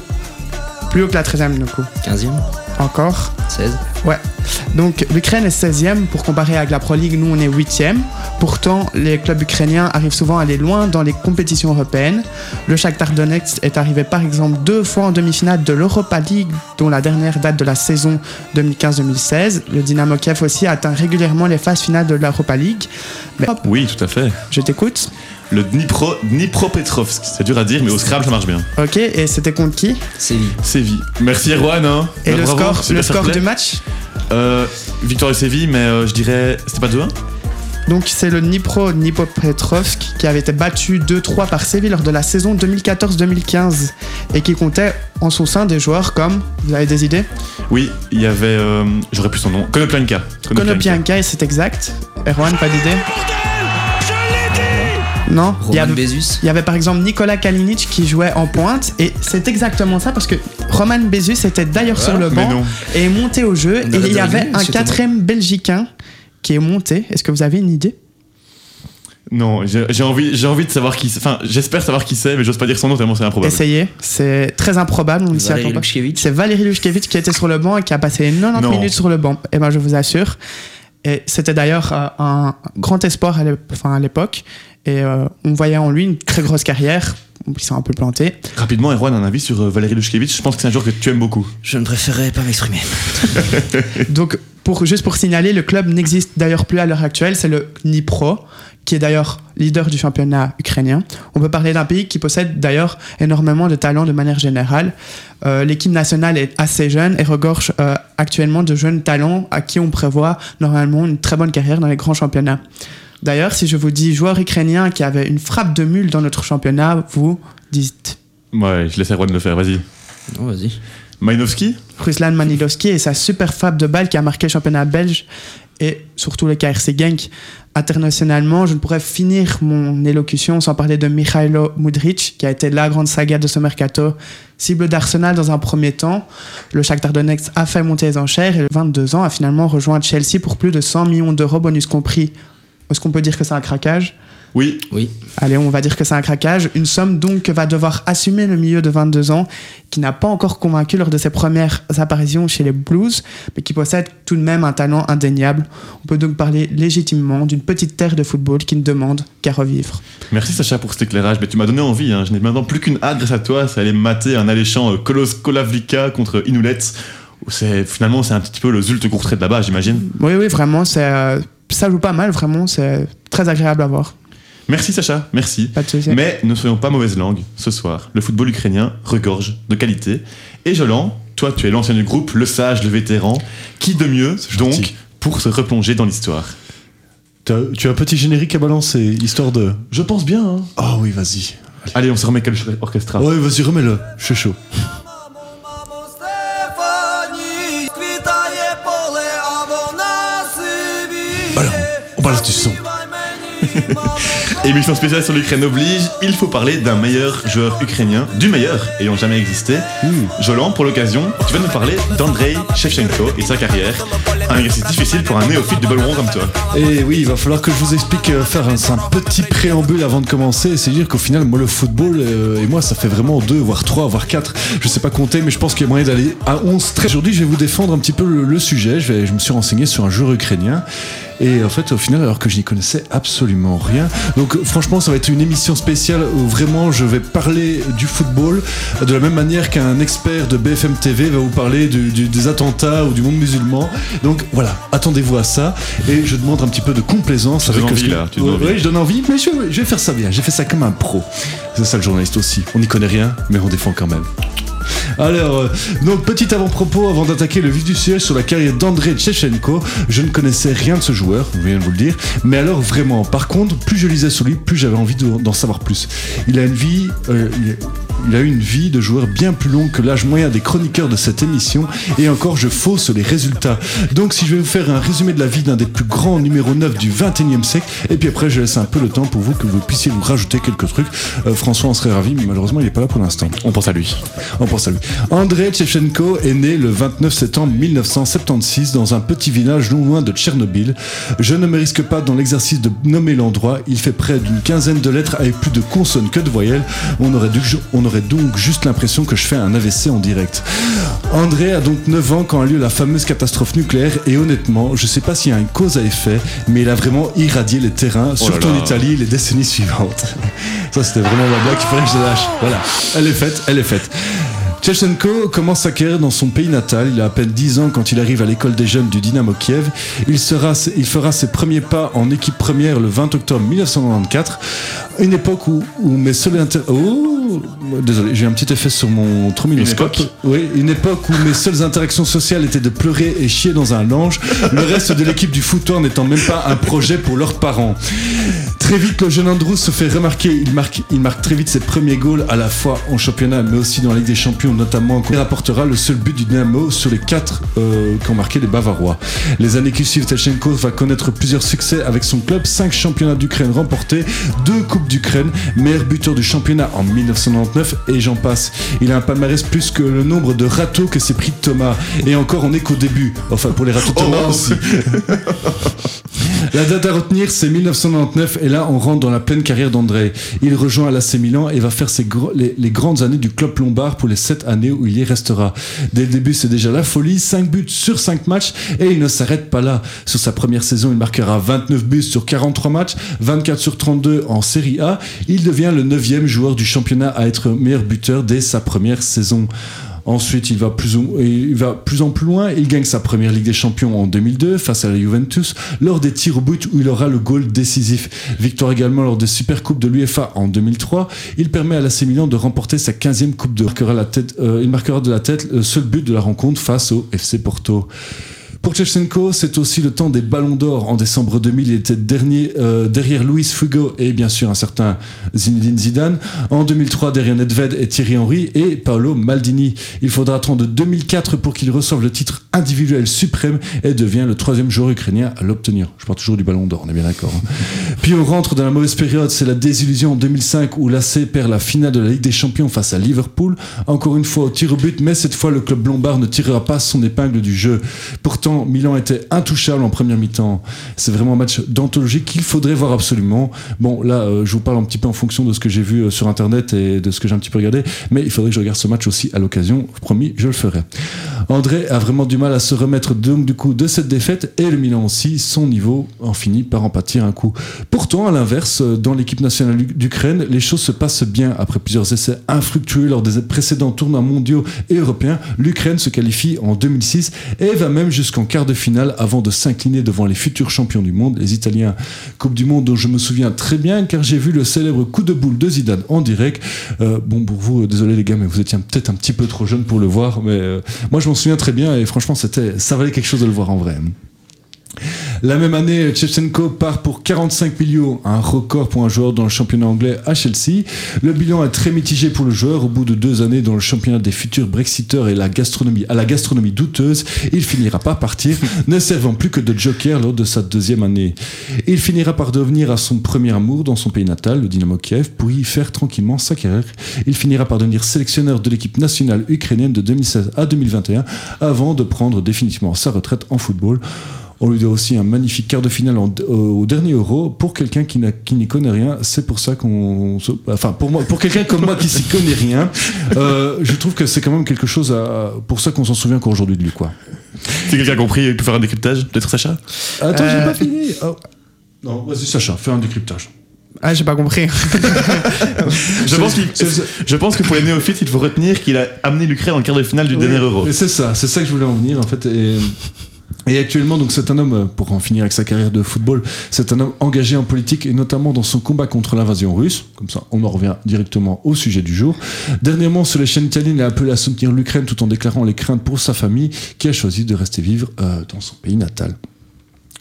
plus haut que la 13e, du coup. 15 e Encore 16 Ouais. Donc l'Ukraine est 16e pour comparer avec la Pro League, nous on est 8e. Pourtant, les clubs ukrainiens arrivent souvent à aller loin dans les compétitions européennes. Le Shakhtar Donetsk est arrivé par exemple deux fois en demi-finale de l'Europa League, dont la dernière date de la saison 2015-2016. Le Dynamo Kiev aussi atteint régulièrement les phases finales de l'Europa League. Mais hop, Oui, tout à fait. je t'écoute. Le Dnipro, Dnipropetrovsk. C'est dur à dire, mais au Scrabble, ça marche bien. Ok, et c'était contre qui? Séville. Séville. Merci Erwan. Hein. Et Bah, le bravo, score, le du match? Euh, Victoire de Séville, mais euh, je dirais. C'était pas 2-1 Donc c'est le Dnipro Dnipropetrovsk qui avait été battu 2-3 par Séville lors de la saison 2014-2015 et qui comptait en son sein des joueurs comme, vous avez des idées? Oui, il y avait. euh, J'aurais plus son nom. Konoplyanka. Konoplyanka et c'est exact. Erwan, pas d'idée? Non il y, Roman avait, Bezus. il y avait par exemple Nikola Kalinic qui jouait en pointe et c'est exactement ça parce que Roman Bezus était d'ailleurs sur le banc non. et est monté au jeu On et il y avait un quatrième belgicain qui est monté. Est-ce que vous avez une idée? Non, j'ai envie, j'ai envie de savoir qui c'est. Enfin, j'espère savoir qui c'est, mais j'ose pas dire son nom tellement c'est improbable. Essayez, c'est très improbable, on ne s'y Valérie attend pas. C'est Valérie Lushkevich qui était sur le banc et qui a passé 90 Non. minutes sur le banc. Et ben je vous assure. Et c'était d'ailleurs euh, un grand espoir à l'époque. Et euh, on voyait en lui une très grosse carrière. Il s'est un peu planté. Rapidement, Erwan, un avis sur euh, Valérie Lushkevich. Je pense que c'est un joueur que tu aimes beaucoup. Je ne préférerais pas m'exprimer. Donc, pour, juste pour signaler, le club n'existe d'ailleurs plus à l'heure actuelle. C'est le Dnipro, qui est d'ailleurs leader du championnat ukrainien. On peut parler d'un pays qui possède d'ailleurs énormément de talents de manière générale. Euh, L'équipe nationale est assez jeune et regorge euh, actuellement de jeunes talents à qui on prévoit normalement une très bonne carrière dans les grands championnats. D'ailleurs, si je vous dis joueur ukrainien qui avait une frappe de mule dans notre championnat, vous dites Ouais, je laisse Erwan le faire, vas-y. Non, vas-y. Malinowski Ruslan Manilowski et sa super frappe de balle qui a marqué le championnat belge et surtout le KRC Genk internationalement. Je ne pourrais finir mon élocution sans parler de Mikhailo Mudric qui a été la grande saga de ce mercato. Cible d'Arsenal dans un premier temps, le Shakhtar Donetsk a fait monter les enchères et le 22 ans a finalement rejoint Chelsea pour plus de 100 millions d'euros bonus compris. Est-ce qu'on peut dire que c'est un craquage Oui. Oui. Allez, on va dire que c'est un craquage. Une somme donc que va devoir assumer le milieu de 22 ans, qui n'a pas encore convaincu lors de ses premières apparitions chez les Blues, mais qui possède tout de même un talent indéniable. On peut donc parler légitimement d'une petite terre de football qui ne demande qu'à revivre. Merci Sacha pour cet éclairage, mais tu m'as donné envie. hein. Je n'ai maintenant plus qu'une hâte grâce à toi, c'est aller mater un alléchant euh, Kolos Kolavlika contre Inoulet. Finalement, c'est un petit peu le Zult courtrait de là-bas, j'imagine. Oui, oui, vraiment, c'est, euh, ça joue pas mal, vraiment, c'est très agréable à voir. Merci Sacha, merci. Pas de souci. Mais ne soyons pas mauvaise langue. Ce soir, le football ukrainien regorge de qualité. Et Jolan, toi, tu es l'ancien du groupe, le sage, le vétéran. Qui de mieux, donc, pour se replonger dans l'histoire Tu as un petit générique à balancer, histoire de. Je pense bien. Hein. Ah oui, vas-y. Allez, on se remet quel orchestra? Ouais, vas-y, remets-le. Je suis chaud. Du son. Émission spéciale sur l'Ukraine oblige, il faut parler d'un meilleur joueur ukrainien, du meilleur ayant jamais existé. Jolan, pour l'occasion, tu vas nous parler d'Andrei Shevchenko et sa carrière. Un exercice difficile pour un néophyte de ballon comme toi. Et oui, il va falloir que je vous explique, euh, faire un, un petit préambule avant de commencer. C'est dire qu'au final, moi, le football, euh, et moi, ça fait vraiment deux, voire trois, voire quatre. Je sais pas compter, mais je pense qu'il y a moyen d'aller à 11 très. Aujourd'hui, je vais vous défendre un petit peu le, le sujet. Je, vais, je me suis renseigné sur un joueur ukrainien. Et en fait, au final, alors que je n'y connaissais absolument rien. Donc, franchement, ça va être une émission spéciale où vraiment je vais parler du football de la même manière qu'un expert de BFM TV va vous parler du- du- des attentats ou du monde musulman. Donc, voilà, attendez-vous à ça. Et je demande un petit peu de complaisance Tu avec envie, que- là, tu Ouais, ouais, je donne envie, mais je, je vais faire ça bien. J'ai fait ça comme un pro. C'est ça le journaliste aussi. On n'y connaît rien, mais on défend quand même. Alors, euh, donc petit avant-propos avant d'attaquer le vif du sujet sur la carrière d'Andrei Tchechenko. Je ne connaissais rien de ce joueur, je viens de vous le dire. Mais alors vraiment, par contre, plus je lisais sur lui, plus j'avais envie de- d'en savoir plus. Il a une vie, euh, il- a eu une vie de joueur bien plus longue que l'âge moyen des chroniqueurs de cette émission. Et encore, je fausse les résultats. Donc, si je vais vous faire un résumé de la vie d'un des plus grands numéro 9 du 21e siècle, et puis après, je laisse un peu le temps pour vous que vous puissiez vous rajouter quelques trucs. Euh, François en serait ravi, mais malheureusement, il n'est pas là pour l'instant. On pense à lui. On pense à lui. Andrei Tchevchenko est né le 29 septembre 1976 dans un petit village non loin de Tchernobyl. Je ne me risque pas dans l'exercice de nommer l'endroit. Il fait près d'une quinzaine de lettres avec plus de consonnes que de voyelles. On aurait, dû- on aurait donc juste l'impression que je fais un AVC en direct. André a donc 9 ans quand a lieu la fameuse catastrophe nucléaire et honnêtement, je sais pas s'il y a une cause à effet, mais il a vraiment irradié les terrains, surtout là. en Italie, les décennies suivantes. Ça, c'était vraiment la blague qu'il fallait que je lâche. Voilà. Elle est faite, elle est faite. Tchechenko commence sa carrière dans son pays natal. Il a à peine 10 ans quand il arrive à l'école des jeunes du Dynamo Kiev. Il, sera, il fera ses premiers pas en équipe première le 20 octobre 1994. Une époque où, où mes seuls. Oh, désolé, j'ai un petit effet sur mon trombinoscope. Oui, une époque où mes seules interactions sociales étaient de pleurer et chier dans un lange. Le reste de l'équipe du footoir n'étant même pas un projet pour leurs parents. Très vite, le jeune Andrews se fait remarquer. Il marque, il marque très vite ses premiers goals à la fois en championnat, mais aussi dans la Ligue des Champions, notamment. Il rapportera le seul but du Dynamo sur les quatre euh, qu'ont marqué les Bavarois. Les années qui suivent, Telchenko va connaître plusieurs succès avec son club. Cinq championnats d'Ukraine remportés, deux coupes d'Ukraine, meilleur buteur du championnat en 1999 et j'en passe. Il a un palmarès plus que le nombre de râteaux que s'est pris Thomas. Et encore, on est qu'au début. Enfin, pour les râteaux Thomas Oh. aussi. La date à retenir, c'est 1999, et là, on rentre dans la pleine carrière d'André. Il rejoint l'AC Milan et va faire ses les, les grandes années du club lombard pour les 7 années où il y restera. Dès le début, c'est déjà la folie, 5 buts sur 5 matchs, et il ne s'arrête pas là. Sur sa première saison, il marquera 29 buts sur 43 matchs, 24 sur 32 en Série Il devient le 9e joueur du championnat à être meilleur buteur dès sa première saison. Ensuite, il va plus, ou- plus en plus loin. Il gagne sa première Ligue des Champions en 2002 face à la Juventus lors des tirs au but où il aura le goal décisif. Victoire également lors des Supercoupes de l'UEFA en 2003. Il permet à l'AC Milan de remporter sa 15e Coupe de euh, Il marquera de la tête le seul but de la rencontre face au FC Porto. Pour Shevchenko, c'est aussi le temps des ballons d'or. En décembre 2000, il était dernier, euh, derrière Luis Fugo et bien sûr un certain Zinedine Zidane. En 2003, derrière Nedved et Thierry Henry et Paolo Maldini. Il faudra attendre 2004 pour qu'il reçoive le titre individuel suprême et devient le troisième joueur ukrainien à l'obtenir. Je parle toujours du ballon d'or, on est bien d'accord. hein. Puis on rentre dans la mauvaise période, c'est la désillusion en 2005 où l'AC perd la finale de la Ligue des Champions face à Liverpool. Encore une fois au tir au but, mais cette fois le club lombard ne tirera pas son épingle du jeu. Pourtant, Milan était intouchable en première mi-temps. C'est vraiment un match d'anthologie qu'il faudrait voir absolument. Bon, là, euh, je vous parle un petit peu en fonction de ce que j'ai vu euh, sur Internet et de ce que j'ai un petit peu regardé, mais il faudrait que je regarde ce match aussi à l'occasion. Promis, je le ferai. André a vraiment du mal à se remettre donc du coup de cette défaite et le Milan aussi, son niveau en finit par en pâtir un coup. Pourtant, à l'inverse, euh, dans l'équipe nationale d'Ukraine, les choses se passent bien. Après plusieurs essais infructueux lors des précédents tournois mondiaux et européens, l'Ukraine se qualifie en 2006 et va même jusqu'en quart de finale avant de s'incliner devant les futurs champions du monde, les Italiens. Coupe du Monde dont je me souviens très bien car j'ai vu le célèbre coup de boule de Zidane en direct. Euh, bon, pour vous, euh, désolé les gars, mais vous étiez peut-être un petit peu trop jeune pour le voir, mais euh, moi je m'en souviens très bien et franchement, ça valait quelque chose de le voir en vrai. La même année, Shevchenko part pour 45 millions, un record pour un joueur dans le championnat anglais à Chelsea. Le bilan est très mitigé pour le joueur. Au bout de deux années dans le championnat des futurs Brexiteurs et la gastronomie, à la gastronomie douteuse, il finira par partir, ne servant plus que de joker lors de sa deuxième année. Il finira par devenir à son premier amour dans son pays natal, le Dynamo Kiev, pour y faire tranquillement sa carrière. Il finira par devenir sélectionneur de l'équipe nationale ukrainienne de 2016 à 2021, avant de prendre définitivement sa retraite en football. On lui doit aussi un magnifique quart de finale en- au, au dernier Euro. Pour quelqu'un qui n'a- qui n'y connaît rien, c'est pour ça qu'on. Enfin, pour moi, pour quelqu'un comme moi qui s'y connaît rien, euh, je trouve que c'est quand même quelque chose à, pour ça qu'on s'en souvient encore aujourd'hui de lui, quoi. Si quelqu'un a compris, il peut faire un décryptage, peut-être Sacha? Attends, Euh, j'ai pas fini. Oh. Non, vas-y, Sacha, fais un décryptage. Ah, j'ai pas compris. je pense, qu'il- je pense que pour les néophytes, il faut retenir qu'il a amené l'Ukraine en quart de finale du Oui, dernier Euro. C'est ça, c'est ça que je voulais en venir en fait. Et, et actuellement, donc c'est un homme, euh, pour en finir avec sa carrière de football, c'est un homme engagé en politique et notamment dans son combat contre l'invasion russe. Comme ça, on en revient directement au sujet du jour. Dernièrement, sur les chaînes italiennes, il a appelé à soutenir l'Ukraine tout en déclarant les craintes pour sa famille, qui a choisi de rester vivre euh, dans son pays natal.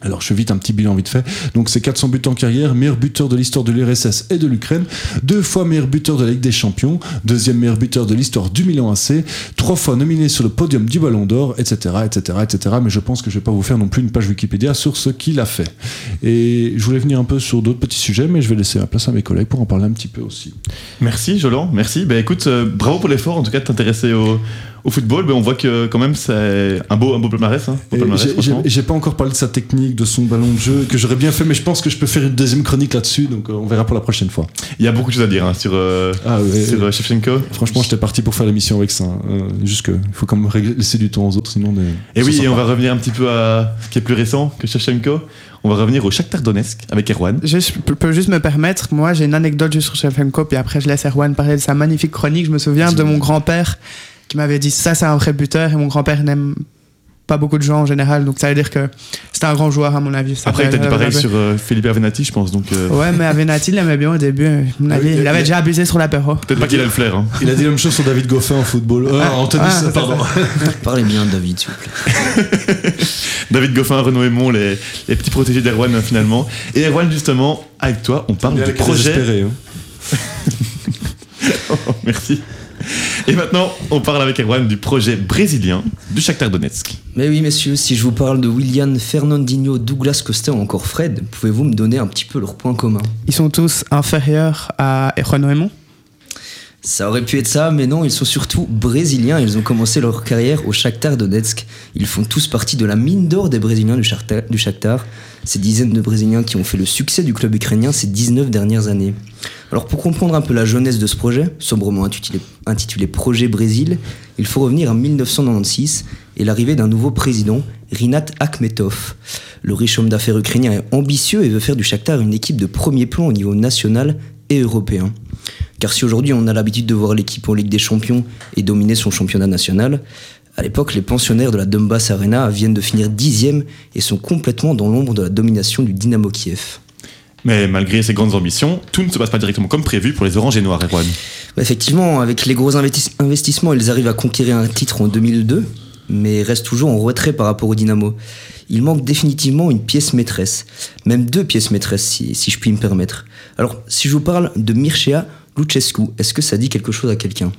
Alors je fais vite un petit bilan vite fait. Donc c'est 400 buts en carrière, meilleur buteur de l'histoire de l'URSS et de l'Ukraine, deux fois meilleur buteur de la Ligue des Champions, deuxième meilleur buteur de l'histoire du Milan AC, trois fois nominé sur le podium du Ballon d'Or, etc., etc., etc. Mais je pense que je vais pas vous faire non plus une page Wikipédia sur ce qu'il a fait. Et je voulais venir un peu sur d'autres petits sujets, mais je vais laisser la place à mes collègues pour en parler un petit peu aussi. Merci Jolan, merci. Ben écoute, euh, bravo pour l'effort en tout cas de t'intéresser au, au football. Ben, on voit que quand même c'est un beau, un beau palmarès. Hein, j'ai- pas encore parlé de sa technique, de son ballon de jeu, que j'aurais bien fait, mais je pense que je peux faire une deuxième chronique là-dessus, donc euh, on verra pour la prochaine fois. Il y a beaucoup de choses à dire hein, sur, euh, Ah ouais, sur euh, Shevchenko. Franchement, j'étais parti pour faire l'émission avec ça. hein. Euh, juste que il faut quand même régler- laisser du temps aux autres, sinon. Des... Et oui, et on pas. va revenir un petit peu à ce qui est plus récent que Shevchenko. On va revenir au Shakhtar Donetsk avec Erwan. Je peux- peux juste me permettre, moi j'ai une anecdote juste sur Shevchenko, puis après je laisse Erwan parler de sa magnifique chronique. Je me souviens de mon grand-père qui m'avait dit ça c'est un vrai buteur, et mon grand-père n'aime pas beaucoup de gens en général, donc ça veut dire que c'était un grand joueur à mon avis. Ça Après, il t'a va- dit pareil sur euh, Felipe Avenatti, je pense. Donc, euh, Ouais, mais Avenatti, il aimait bien au début. à mon avis. il- il avait il- déjà abusé sur l'apéro. peut-être pas qu'il a le flair. Hein. Il a dit la même chose sur David Goffin en football. Euh, Ah, en tennis, ah, pardon. Parlez bien de David, s'il vous plaît. David Goffin, Renaud Aymon, les, les petits protégés d'Erwan euh, finalement. Et Erwan, justement, avec toi, on parle du projet. hein. Oh, merci. Et maintenant, on parle avec Erwan du projet brésilien du Shakhtar Donetsk. Mais oui, messieurs, si je vous parle de William Fernandinho, Douglas Costa ou encore Fred, pouvez-vous me donner un petit peu leurs points communs Ils sont tous inférieurs à Renaud Aymon. Ça aurait pu être ça, mais non, ils sont surtout brésiliens. Ils ont commencé leur carrière au Shakhtar Donetsk. Ils font tous partie de la mine d'or des Brésiliens du Shakhtar, du Shakhtar. Ces dizaines de Brésiliens qui ont fait le succès du club ukrainien ces 19 dernières années. Alors pour comprendre un peu la jeunesse de ce projet, intitulé, intitulé Projet Brésil, il faut revenir en 1996 et l'arrivée d'un nouveau président, Rinat Akhmetov. Le riche homme d'affaires ukrainien est ambitieux et veut faire du Shakhtar une équipe de premier plan au niveau national et européen. Car si aujourd'hui on a l'habitude de voir l'équipe en Ligue des Champions et dominer son championnat national, à l'époque les pensionnaires de la Donbass Arena viennent de finir dixième et sont complètement dans l'ombre de la domination du Dynamo Kiev. Mais malgré ses grandes ambitions, tout ne se passe pas directement comme prévu pour les Oranges et Noirs, Erwan. Effectivement, avec les gros investis- investissements, ils arrivent à conquérir un titre en 2002, mais reste toujours en retrait par rapport au Dynamo. Il manque définitivement une pièce maîtresse, même deux pièces maîtresses si, si je puis me permettre. Alors, si je vous parle de Mircea Lucescu, est-ce que ça dit quelque chose à quelqu'un?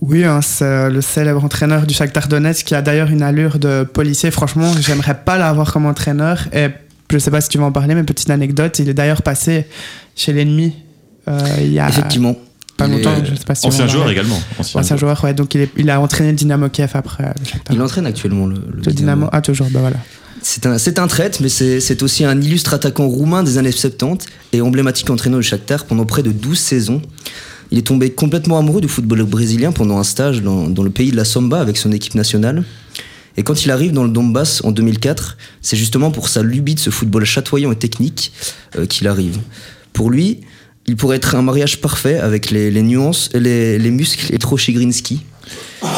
Oui, hein, c'est le célèbre entraîneur du Shakhtar Donetsk qui a d'ailleurs une allure de policier. Franchement, j'aimerais pas l'avoir comme entraîneur. Et je sais pas si tu vas en parler, mais petite anecdote, il est d'ailleurs passé chez l'ennemi euh, il y a Effectivement. pas Il est- longtemps. Je sais pas si tu Ancien joueur parler. également. Ancien Ancien joueur. joueur, ouais. Donc il, est- il a entraîné le Dynamo Kiev après euh, le. Il entraîne actuellement le, le Le Dynamo, ah toujours, bah voilà. C'est un, c'est un traître, mais c'est c'est aussi un illustre attaquant roumain des années 70 et emblématique entraîneur du Shakhtar pendant près de 12 saisons. Il est tombé complètement amoureux du football brésilien pendant un stage dans, dans le pays de la Samba avec son équipe nationale. Et quand il arrive dans le Donbass en 2004, c'est justement pour sa lubie de ce football chatoyant et technique euh, qu'il arrive. Pour lui, il pourrait être un mariage parfait avec les, nuances, les, les muscles et trop Chigrinski.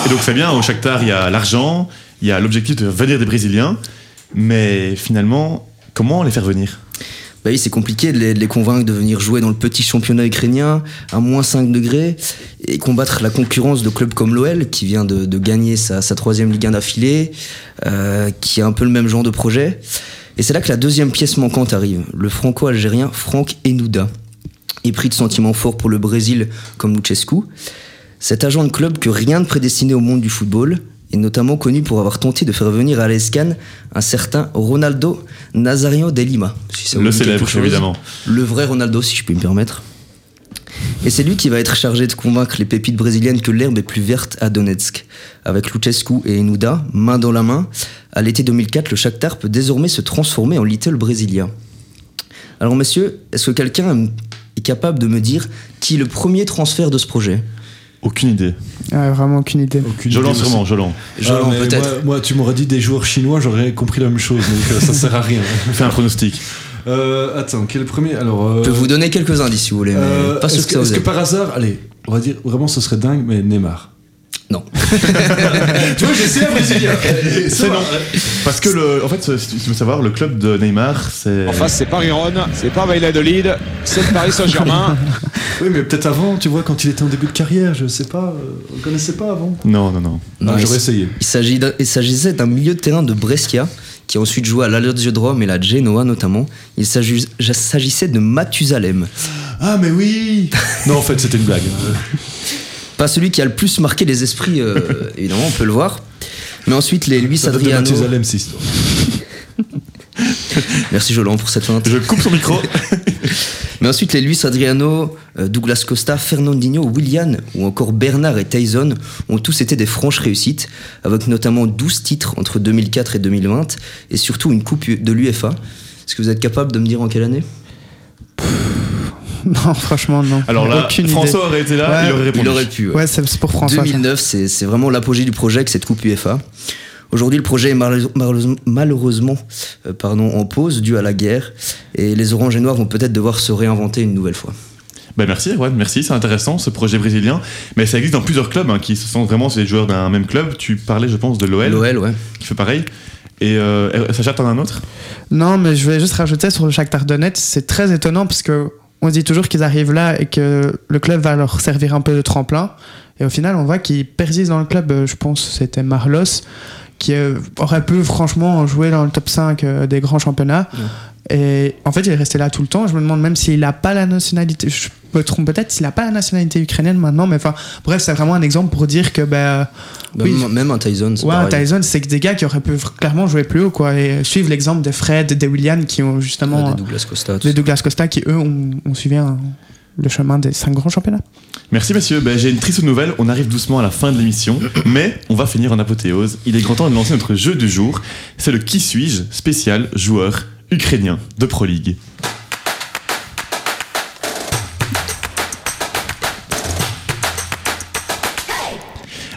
Et donc c'est bien, au Shakhtar, il y a l'argent, il y a l'objectif de venir des Brésiliens, mais finalement, comment les faire venir? Bah oui, c'est compliqué de les, de convaincre de venir jouer dans le petit championnat ukrainien à moins 5 degrés et combattre la concurrence de clubs comme l'OL qui vient de, de gagner sa, troisième Ligue 1 d'affilée, euh, qui a un peu le même genre de projet. Et c'est là que la deuxième pièce manquante arrive, le franco-algérien Franck Enouda. Épris de sentiments forts pour le Brésil comme Lucescu, cet agent de club que rien ne prédestinait au monde du football, est notamment connu pour avoir tenté de faire venir à l'ESCAN un certain Ronaldo Nazario de Lima. si Le célèbre, évidemment. Le vrai Ronaldo, si je puis me permettre. Et c'est lui qui va être chargé de convaincre les pépites brésiliennes que l'herbe est plus verte à Donetsk. Avec Lucescu et Enouda, main dans la main, à l'été 2004, le Shakhtar peut désormais se transformer en Little Brasilia. Alors messieurs, est-ce que quelqu'un est capable de me dire qui est le premier transfert de ce projet? Aucune idée. Ouais, vraiment aucune idée. Aucune Jolan sûrement, Jolan. Jolan, Ah, mais peut-être. Moi, moi, tu m'aurais dit des joueurs chinois, j'aurais compris la même chose, donc euh, ça sert à rien. Fais un pronostic. Euh, attends, quel est le premier? Alors, euh, Je peux vous donner quelques indices si vous voulez, mais euh, pas sûr est-ce que ça est-ce vous que par hasard, allez, on va dire vraiment ce serait dingue, mais Neymar. Non. tu vois, j'ai essayé un Brésilien. C'est non. Parce que, le, en fait, si tu veux savoir, le club de Neymar, c'est. En face, c'est Paris-Rhône, c'est pas Valladolid, c'est le Paris Saint-Germain. Oui, mais peut-être avant, tu vois, quand il était en début de carrière, je sais pas, euh, on le connaissait pas avant. Non, non, non. Non, il J'aurais essayé. Il s'agit d'un- il s'agissait d'un milieu de terrain de Brescia qui a ensuite joué à l'Allerzio de Rome et la Genoa notamment. Il s'agissait de Mathusalem. Ah, mais oui Non, en fait, c'était une blague. Pas celui qui a le plus marqué les esprits, euh, évidemment, on peut le voir. Mais ensuite, les Luis Adriano. Merci Jolan pour cette feinte. Je coupe son micro. Mais ensuite, les Luis Adriano, euh, Douglas Costa, Fernandinho, Willian ou encore Bernard et Tyson ont tous été des franches réussites, avec notamment 12 titres entre 2004 et 2020 et surtout une coupe de l'UFA. Est-ce que vous êtes capable de me dire en quelle année? Non, franchement, non. Alors là, Aucune François idée. aurait été là, Ouais. il aurait répondu. Il aurait pu. ouais. Ouais, c'est pour François. ça. 2009, c'est vraiment l'apogée du projet avec cette coupe UEFA. Aujourd'hui, le projet est malheure- malheureusement, malheureusement, euh, pardon, en pause dû à la guerre et les Oranges et Noirs vont peut-être devoir se réinventer une nouvelle fois. Ben merci, Erwan, merci, c'est intéressant ce projet brésilien. Mais ça existe dans plusieurs clubs hein, qui se sentent vraiment des joueurs d'un même club. Tu parlais, je pense, de l'OL L'OL, ouais. qui fait pareil. Et euh, Sacha, t'en as un autre? Non, mais je vais juste rajouter sur le Shakhtar Donetsk, c'est très étonnant parce que on se dit toujours qu'ils arrivent là et que le club va leur servir un peu de tremplin. Et au final, on voit qu'ils persistent dans le club. Euh, Je pense que c'était Marlos qui euh, aurait pu franchement jouer dans le top 5 euh, des grands championnats. Et en fait, il est resté là tout le temps. Je me demande même s'il n'a pas la nationalité. Je me trompe peut-être s'il n'a pas la nationalité ukrainienne maintenant. Mais enfin, bref, c'est vraiment un exemple pour dire que ben, Bah, Oui. même, un Tyson, c'est Ouais, pareil. Tyson, c'est que des gars qui auraient pu clairement jouer plus haut, quoi. Et suivre l'exemple des Fred, des William, qui ont justement. Ouais, des Douglas Costa, des. Douglas Costa, qui eux ont, ont suivi un- le chemin des cinq grands championnats. Merci messieurs, ben, j'ai une triste nouvelle, on arrive doucement à la fin de l'émission, mais on va finir en apothéose. Il est grand temps de lancer notre jeu du jour, c'est le Qui suis-je? Spécial joueur ukrainien de Pro League.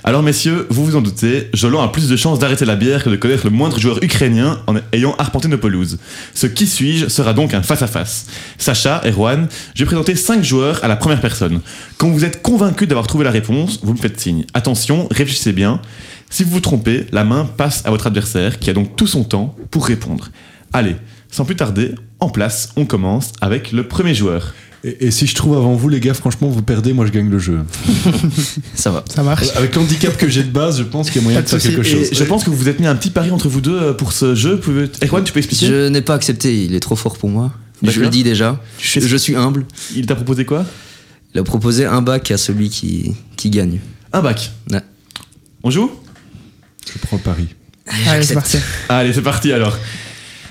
Alors messieurs, vous vous en doutez, Jolan a plus de chances d'arrêter la bière que de connaître le moindre joueur ukrainien en ayant arpenté nos pelouses. Ce qui suis-je sera donc un face-à-face. Sacha, Erwan, je vais présenter 5 joueurs à la première personne. Quand vous êtes convaincu d'avoir trouvé la réponse, vous me faites signe. Attention, réfléchissez bien. Si vous vous trompez, la main passe à votre adversaire qui a donc tout son temps pour répondre. Allez, sans plus tarder, en place, on commence avec le premier joueur. Et, et si je trouve avant vous, les gars, franchement, vous perdez, moi je gagne le jeu. Ça va. Ça marche. Avec l'handicap que j'ai de base, je pense qu'il y a moyen de de faire quelque chose. Et je pense que vous vous êtes mis un petit pari entre vous deux euh, pour ce jeu. Erwan, tu peux expliquer? Je n'ai pas accepté, il est trop fort pour moi. Je le dis déjà. Je, je suis humble. Il t'a proposé quoi? Il a proposé un bac à celui qui, qui gagne. Un bac. Ouais. On joue? Je prends le pari. Allez, c'est parti. Allez, c'est parti alors.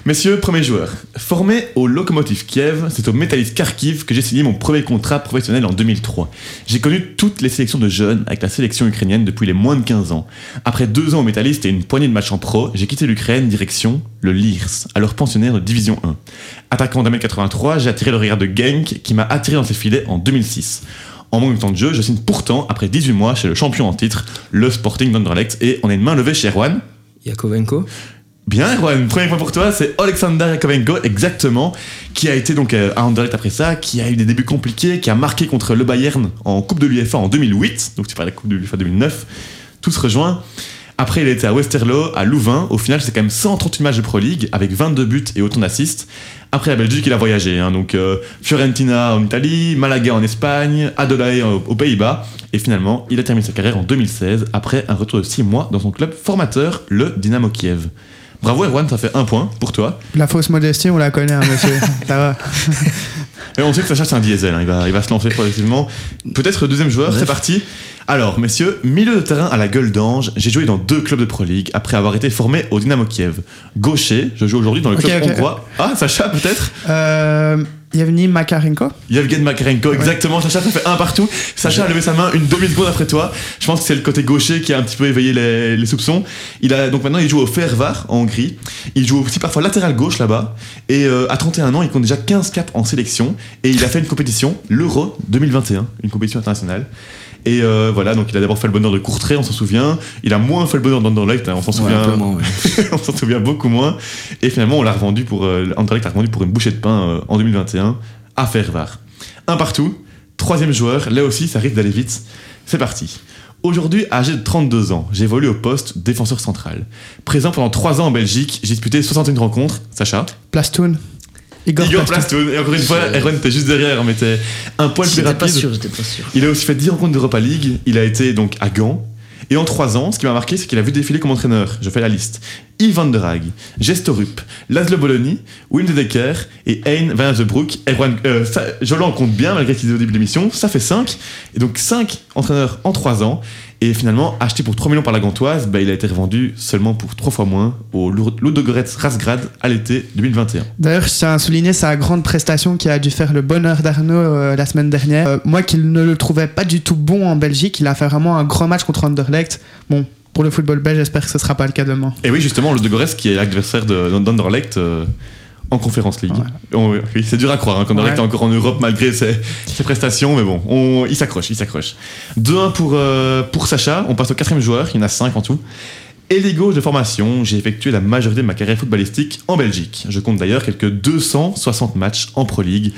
Messieurs, premier joueur. Formé au Lokomotiv Kiev, c'est au Metalist Kharkiv que j'ai signé mon premier contrat professionnel en 2003. J'ai connu toutes les sélections de jeunes avec la sélection ukrainienne depuis les moins de 15 ans. Après deux ans au Metalist et une poignée de matchs en pro, j'ai quitté l'Ukraine direction le Lirs, alors pensionnaire de Division 1. Attaquant d'un 83, j'ai attiré le regard de Genk qui m'a attiré dans ses filets en 2006. En manque de temps de jeu, je signe pourtant après 18 mois chez le champion en titre, le Sporting d'Anderlecht, et on est une main levée chez Erwan. Yakovenko Bien, Erwan, premier point pour toi, c'est Alexander Yakovenko, exactement, qui a été donc euh, à Anderlecht après ça, qui a eu des débuts compliqués, qui a marqué contre le Bayern en Coupe de l'UEFA en 2008, donc tu parles de la Coupe de l'UEFA 2009, tout se rejoint. Après, il a été à Westerlo, à Louvain. Au final, c'est quand même 138 matchs de Pro League avec 22 buts et autant d'assists. Après la Belgique, il a voyagé. hein, donc euh, Fiorentina en Italie, Malaga en Espagne, Adelaide euh, aux Pays-Bas. Et finalement, il a terminé sa carrière en 2016 après un retour de 6 mois dans son club formateur, le Dynamo Kiev. Bravo Erwan, ça fait un point pour toi. La fausse modestie, on la connaît, hein, monsieur. Ça va. Et on sait que Sacha c'est un diesel, hein, il, va, il va se lancer progressivement. Peut-être deuxième joueur, Bref. c'est parti. Alors, messieurs, milieu de terrain à la gueule d'ange, j'ai joué dans deux clubs de Pro League après avoir été formé au Dynamo Kiev. Gaucher, je joue aujourd'hui dans le club hongrois. Ah, Sacha peut-être? Euh, Yevgeny Makarenko Yevgen Makarenko, exactement. Sacha, ça fait un partout. Sacha a levé sa main une demi-seconde après toi. Je pense que c'est le côté gaucher qui a un petit peu éveillé les, les soupçons. Il a, donc maintenant, il joue au Fervar en Hongrie. Il joue aussi parfois latéral gauche là-bas. Et euh, à 31 ans, il compte déjà 15 caps en sélection. Et il a fait une compétition, l'Euro 2021, une compétition internationale. Et euh, voilà, donc il a d'abord fait le bonheur de Courtrai, on s'en souvient. Il a moins fait le bonheur d'Anderlecht, hein, on s'en souvient. moins, ouais. on s'en souvient beaucoup moins. Et finalement, on l'a revendu pour. Euh, Anderlecht l'a revendu pour une bouchée de pain euh, en 2021 à Fervar. Un partout. Troisième joueur, là aussi, ça risque d'aller vite. C'est parti. Aujourd'hui, âgé de 32 ans, j'évolue au poste défenseur central. Présent pendant 3 ans en Belgique, j'ai disputé 61 rencontres. Sacha? Plastoun Igor, Igor Plastoun. Et encore une fois, Erwan était juste derrière, mais t'es un poil plus J'étais rapide. pas sûr, j'étais pas sûr. Il a aussi fait 10 rencontres d'Europa League. Il a été donc à Gand. Et en 3 ans, ce qui m'a marqué, c'est qu'il a vu défiler comme entraîneur. Je fais la liste. Yves Van der Haag, Gestorup, Laszlo Bologna, Wim de Decker et Hein Van Azebroek. Erwan, euh, Jolan compte bien malgré qu'il est au début de l'émission. Ça fait 5. Et donc 5 entraîneurs en 3 ans. Et finalement, acheté pour 3 millions par la Gantoise, bah, il a été revendu seulement pour 3 fois moins au Ludogorets Razgrad à l'été 2021. D'ailleurs, je tiens à souligner sa grande prestation qui a dû faire le bonheur d'Arnaud euh, la semaine dernière. Euh, moi qui ne le trouvais pas du tout bon en Belgique, il a fait vraiment un grand match contre Anderlecht. Bon, pour le football belge, j'espère que ce sera pas le cas demain. Et oui, justement, Gorès qui est l'adversaire de- d'Anderlecht euh, en Conférence League. On- oui, c'est dur à croire hein, qu'Anderlecht Ouais. est encore en Europe malgré ses, ses prestations, mais bon, on- il s'accroche, il s'accroche. 2-1 pour, euh, pour Sacha, on passe au quatrième joueur, il y en a 5 en tout. Ailier gauche de formation, j'ai effectué la majorité de ma carrière footballistique en Belgique. Je compte d'ailleurs quelques 260 matchs en Pro League.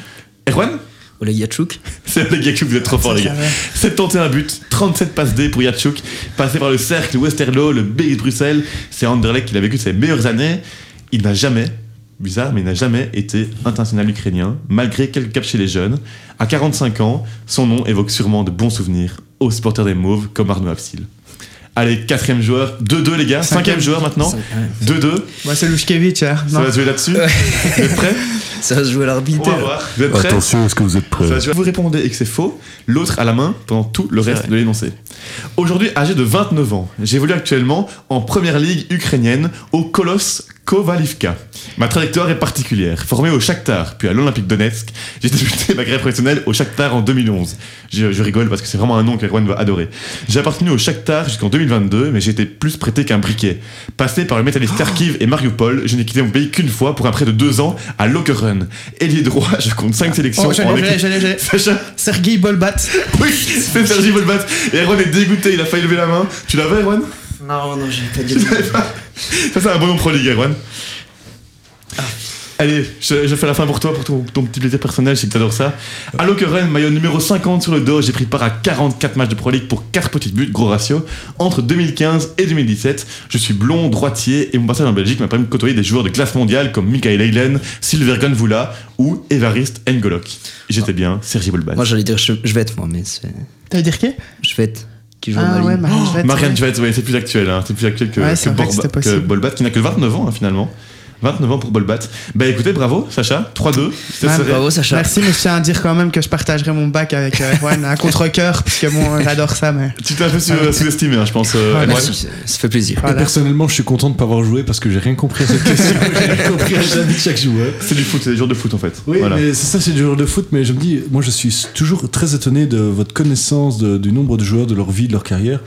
Erwan Oleg Yachuk C'est les gars que vous êtes trop forts, les gars. 71 buts, 37 passes D pour Yachuk, passé par le cercle Westerlo, le B de Bruxelles. C'est Anderlecht qu'il a vécu ses meilleures années. Il n'a jamais, bizarre, mais il n'a jamais été international ukrainien, malgré quelques caps chez les jeunes. À 45 ans, son nom évoque sûrement de bons souvenirs aux supporters des Mauves comme Arnaud Afsil. Allez, quatrième joueur, 2-2 les gars, cinquième, Cinquième. joueur maintenant, Cinq- ouais. 2-2. Moi, c'est Lushkevich. Hein. Ça va se jouer là-dessus. Vous êtes prêts Ça va se jouer à l'arbitre. On va voir. Vous êtes prêts Attention, est-ce que vous êtes prêts. Vous répondez et que c'est faux, l'autre à la main pendant tout le reste de l'énoncé. Aujourd'hui, âgé de 29 ans, j'évolue actuellement en première ligue ukrainienne au Kolos Kovalivka. Ma trajectoire est particulière. Formé au Shakhtar, puis à l'Olympique Donetsk, j'ai débuté ma carrière professionnelle au Shakhtar en 2011. Je, je rigole parce que c'est vraiment un nom qu'Erwan va adorer. J'ai appartenu au Shakhtar jusqu'en 2022, mais j'ai été plus prêté qu'un briquet. Passé par le Metalist Kharkiv et Mariupol, je n'ai quitté mon pays qu'une fois pour un prêt de deux ans à Lokeren. Ailier droit, je compte 5 sélections Oh, je l'ai. Sacha Sergei Bolbat. oui, c'est Sergi Volbat. Et Erwan est dégoûté, il a failli lever la main. Tu l'avais, Erwan? Non, non, j'ai pas dit. Tu Ça, c'est un bon nom pro League, Erwan. Allez, je, je fais la fin pour toi, pour ton, ton petit plaisir personnel, je sais que t'adores ça. Allo Keren, maillot numéro 50 sur le dos, j'ai pris part à 44 matchs de Pro League pour 4 petits buts, gros ratio, entre 2015 et 2017. Je suis blond, droitier, et mon passage en Belgique m'a permis de côtoyer des joueurs de classe mondiale comme Michael Eilen, Silver Gunvula ou Evariste Ngolok. J'étais bien, Sergi Bolban. Moi j'allais dire je, je vais être moi, mais c'est. T'allais dire qui? Je vais être. Qui joue Ah au Mali. ouais, Marianne Jvet, Marianne ouais. Jvet, ouais, c'est plus actuel, hein, c'est plus actuel que, Ouais, que, Borba-. Bolbat, qui n'a que 29 ans hein, finalement. 29 ans pour Bolbat. Bah écoutez, bravo Sacha, 3-2. Ça Ouais, serait- Bravo Sacha. Merci, mais je tiens à dire quand même que je partagerai mon bac avec euh, Erwan à contre-coeur, parce que bon, j'adore ça, mais. Tu t'es un peu sous- sous-estimé, hein, je pense. euh. Erwan. Merci, ça fait plaisir. Et personnellement, je suis content de ne pas avoir joué parce que j'ai rien compris à cette question. j'ai rien compris à chaque joueur. C'est du foot, c'est des jours de foot en fait. Oui, Voilà. mais c'est ça, c'est du joueur de foot. Mais je me dis, moi, je suis toujours très étonné de votre connaissance de- du nombre de joueurs, de leur vie, de leur carrière.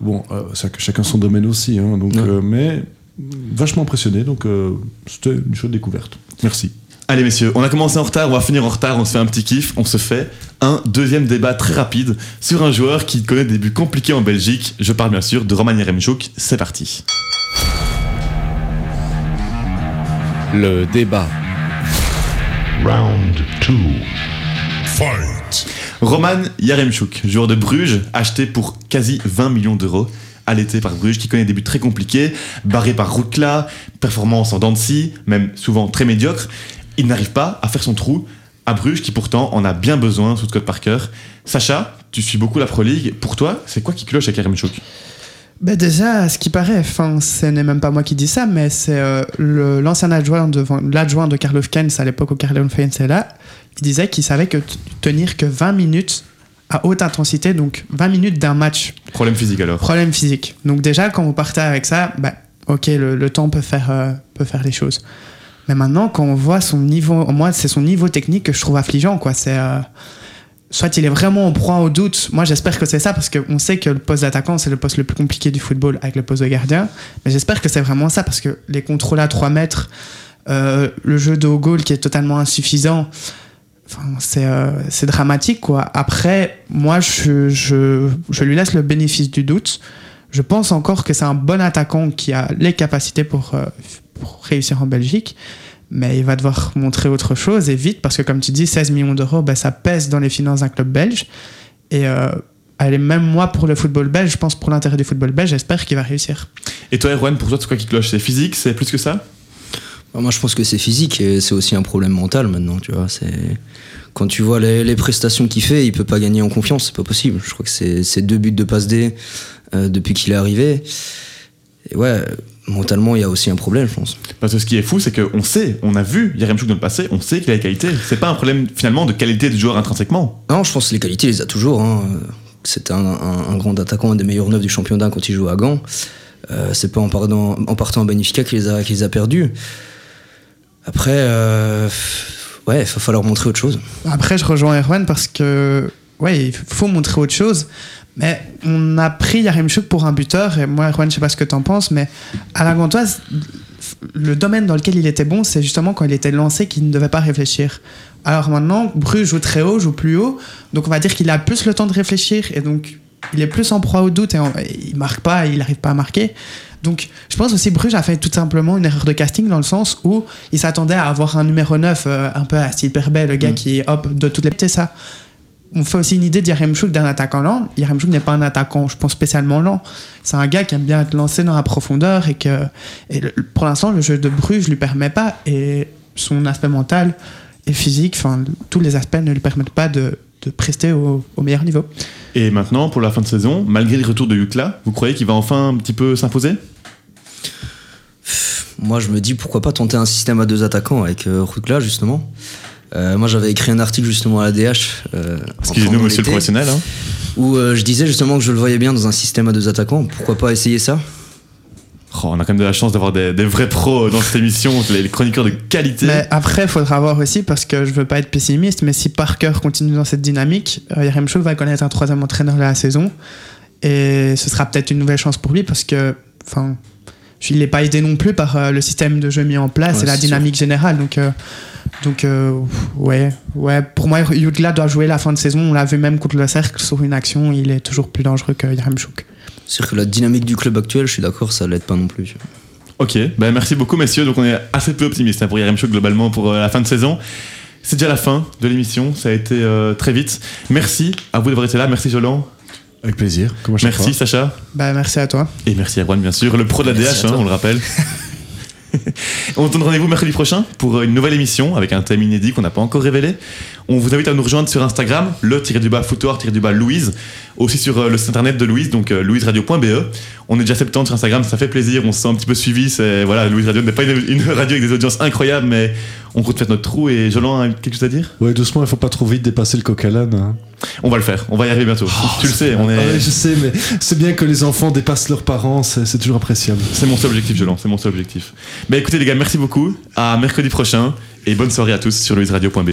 Bon, euh, ça, chacun son domaine aussi, hein, donc, Ouais. euh, mais vachement impressionné. Donc, euh, c'était une chouette découverte. Merci. Allez messieurs, on a commencé en retard, on va finir en retard, on se fait un petit kiff, on se fait un deuxième débat très rapide sur un joueur qui connaît des débuts compliqués en Belgique. Je parle bien sûr de Roman Yeremchuk, c'est parti. Le débat. Round 2. Roman Yaremchuk, joueur de Bruges, acheté pour quasi 20 millions d'euros l'été par Bruges, qui connaît des buts très compliqués, barré par Routla, performance en scie, même souvent très médiocre. Il n'arrive pas à faire son trou à Bruges, qui pourtant en a bien besoin sous Scott Parker. Sacha, tu suis beaucoup la Pro League. Pour toi, c'est quoi qui cloche avec Yaremchuk Ben déjà, ce qui paraît, enfin, ce n'est même pas moi qui dis ça, mais c'est euh, l'ancien adjoint de l'adjoint de Karl Keynes à l'époque où Karl Keynes est là. Il disait qu'il savait que tenir que 20 minutes à haute intensité, donc 20 minutes d'un match, Problème physique alors. problème physique. Donc déjà, quand vous partez avec ça, bah, ok, le, le temps peut faire, euh, peut faire les choses. Mais maintenant, quand on voit son niveau, moi, c'est son niveau technique que je trouve affligeant, quoi. C'est euh, soit il est vraiment en proie au doute. Moi, j'espère que c'est ça parce qu'on sait que le poste d'attaquant, c'est le poste le plus compliqué du football avec le poste de gardien. Mais j'espère que c'est vraiment ça parce que les contrôles à 3 mètres, euh, le jeu de haut goal qui est totalement insuffisant, c'est euh, c'est dramatique, quoi. Après, moi, je, lui laisse le bénéfice du doute. Je pense encore que c'est un bon attaquant qui a les capacités pour, euh, réussir en Belgique. Mais il va devoir montrer autre chose et vite parce que, comme tu dis, 16 millions d'euros, ben, ça pèse dans les finances d'un club belge. Et euh, allez, même moi, pour le football belge, je pense pour l'intérêt du football belge, j'espère qu'il va réussir. Et toi, Erwan, pour toi, c'est quoi qui cloche? C'est physique? C'est plus que ça? Bah, Moi, je pense que c'est physique et c'est aussi un problème mental maintenant, tu vois. C'est quand tu vois les, les prestations qu'il fait, il peut pas gagner en confiance, c'est pas possible. Je crois que c'est c'est deux buts de passe D euh, depuis qu'il est arrivé. Et ouais, mentalement, il y a aussi un problème, je pense. Parce que ce qui est fou, c'est qu'on sait, on a vu Yaremchuk dans le passé, on sait qu'il a les qualités. C'est pas un problème finalement de qualité du joueur intrinsèquement. Non, je pense que les qualités, il les a toujours. Hein. C'était un, un- un grand attaquant, un des meilleurs neufs du championnat quand il jouait à Gand. Euh, c'est pas en partant, en partant à Benfica qu'il les a, qu'il les a perdus. Après, euh, ouais, il va falloir montrer autre chose. Après, je rejoins Erwan parce que, ouais, il faut montrer autre chose. Mais on a pris Yaremchuk pour un buteur, et moi, Erwan, je sais pas ce que t'en penses, mais à la Gantoise, le domaine dans lequel il était bon, c'est justement quand il était lancé qu'il ne devait pas réfléchir. Alors maintenant, Bruges joue très haut, joue plus haut, donc on va dire qu'il a plus le temps de réfléchir, et donc il est plus en proie au doute, et en- et il marque pas, il n'arrive pas à marquer. Donc je pense aussi Bruges a fait tout simplement une erreur de casting dans le sens où il s'attendait à avoir un numéro 9 euh, un peu à style Perbet, le gars qui hop de toutes les c'est ça. On fait aussi une idée d'Yaremchuk d'un attaquant lent. Yaremchuk n'est pas un attaquant, je pense, spécialement lent. C'est un gars qui aime bien être lancé dans la profondeur et que et le- pour l'instant, le jeu de Bruges lui permet pas et son aspect mental et physique, enfin, tous les aspects ne lui permettent pas de, de prester au, au meilleur niveau. Et maintenant, pour la fin de saison, malgré le retour de Yukla, vous croyez qu'il va enfin un petit peu s'imposer? Moi, je me dis pourquoi pas tenter un système à deux attaquants avec euh, Rukla, justement. Euh, moi, j'avais écrit un article justement à la DH. Euh, Excusez-nous, monsieur le professionnel. hein. Où euh, je disais justement que je le voyais bien dans un système à deux attaquants. Pourquoi pas essayer ça? Oh, on a quand même de la chance d'avoir des, des vrais pros dans cette émission, les, les chroniqueurs de qualité. Mais après, il faudra voir aussi, parce que je veux pas être pessimiste, mais si Parker continue dans cette dynamique, euh, Yaremchuk va connaître un troisième entraîneur de la saison. Et ce sera peut-être une nouvelle chance pour lui, parce que, enfin, il n'est pas aidé non plus par euh, le système de jeu mis en place Ouais, et la dynamique générale. Donc, euh, donc euh, ouais, ouais. Pour moi, Yudla doit jouer la fin de saison. On l'a vu même contre le cercle sur une action. Il est toujours plus dangereux que Yaremchuk. C'est-à-dire que la dynamique du club actuel, je suis d'accord, ça l'aide pas non plus. Ok, ben merci beaucoup messieurs. Donc on est assez peu optimiste hein, pour IRM Show globalement pour euh, la fin de saison. C'est déjà la fin de l'émission, ça a été euh, très vite. Merci à vous d'avoir été là, merci Jolan. Avec plaisir, Merci fois. Sacha. Bah, merci à toi. Et merci à Juan bien sûr, le pro de la Merci DH, hein, on le rappelle. on se donne rendez-vous mercredi prochain pour une nouvelle émission avec un thème inédit qu'on n'a pas encore révélé. On vous invite à nous rejoindre sur Instagram, le tiré du bas foutoir tiré du bas Louise, aussi sur euh, le site internet de Louise, donc euh, louiseradio.be. On est déjà 70 sur Instagram, ça fait plaisir, on se sent un petit peu suivi. C'est voilà, Louise Radio n'est pas une, une radio avec des audiences incroyables, mais on compte faire notre trou. Et Jolan a quelque chose à dire? Ouais, doucement, il faut pas trop vite dépasser le coq à l'âne. hein. On va le faire, on va y arriver bientôt. tu le sais, on est. Ah ouais, je sais, mais c'est bien que les enfants dépassent leurs parents, c'est c'est toujours appréciable. C'est mon seul objectif, Jolan, c'est mon seul objectif. Mais écoutez les gars, merci beaucoup. À mercredi prochain et bonne soirée à tous sur louiseradio.be.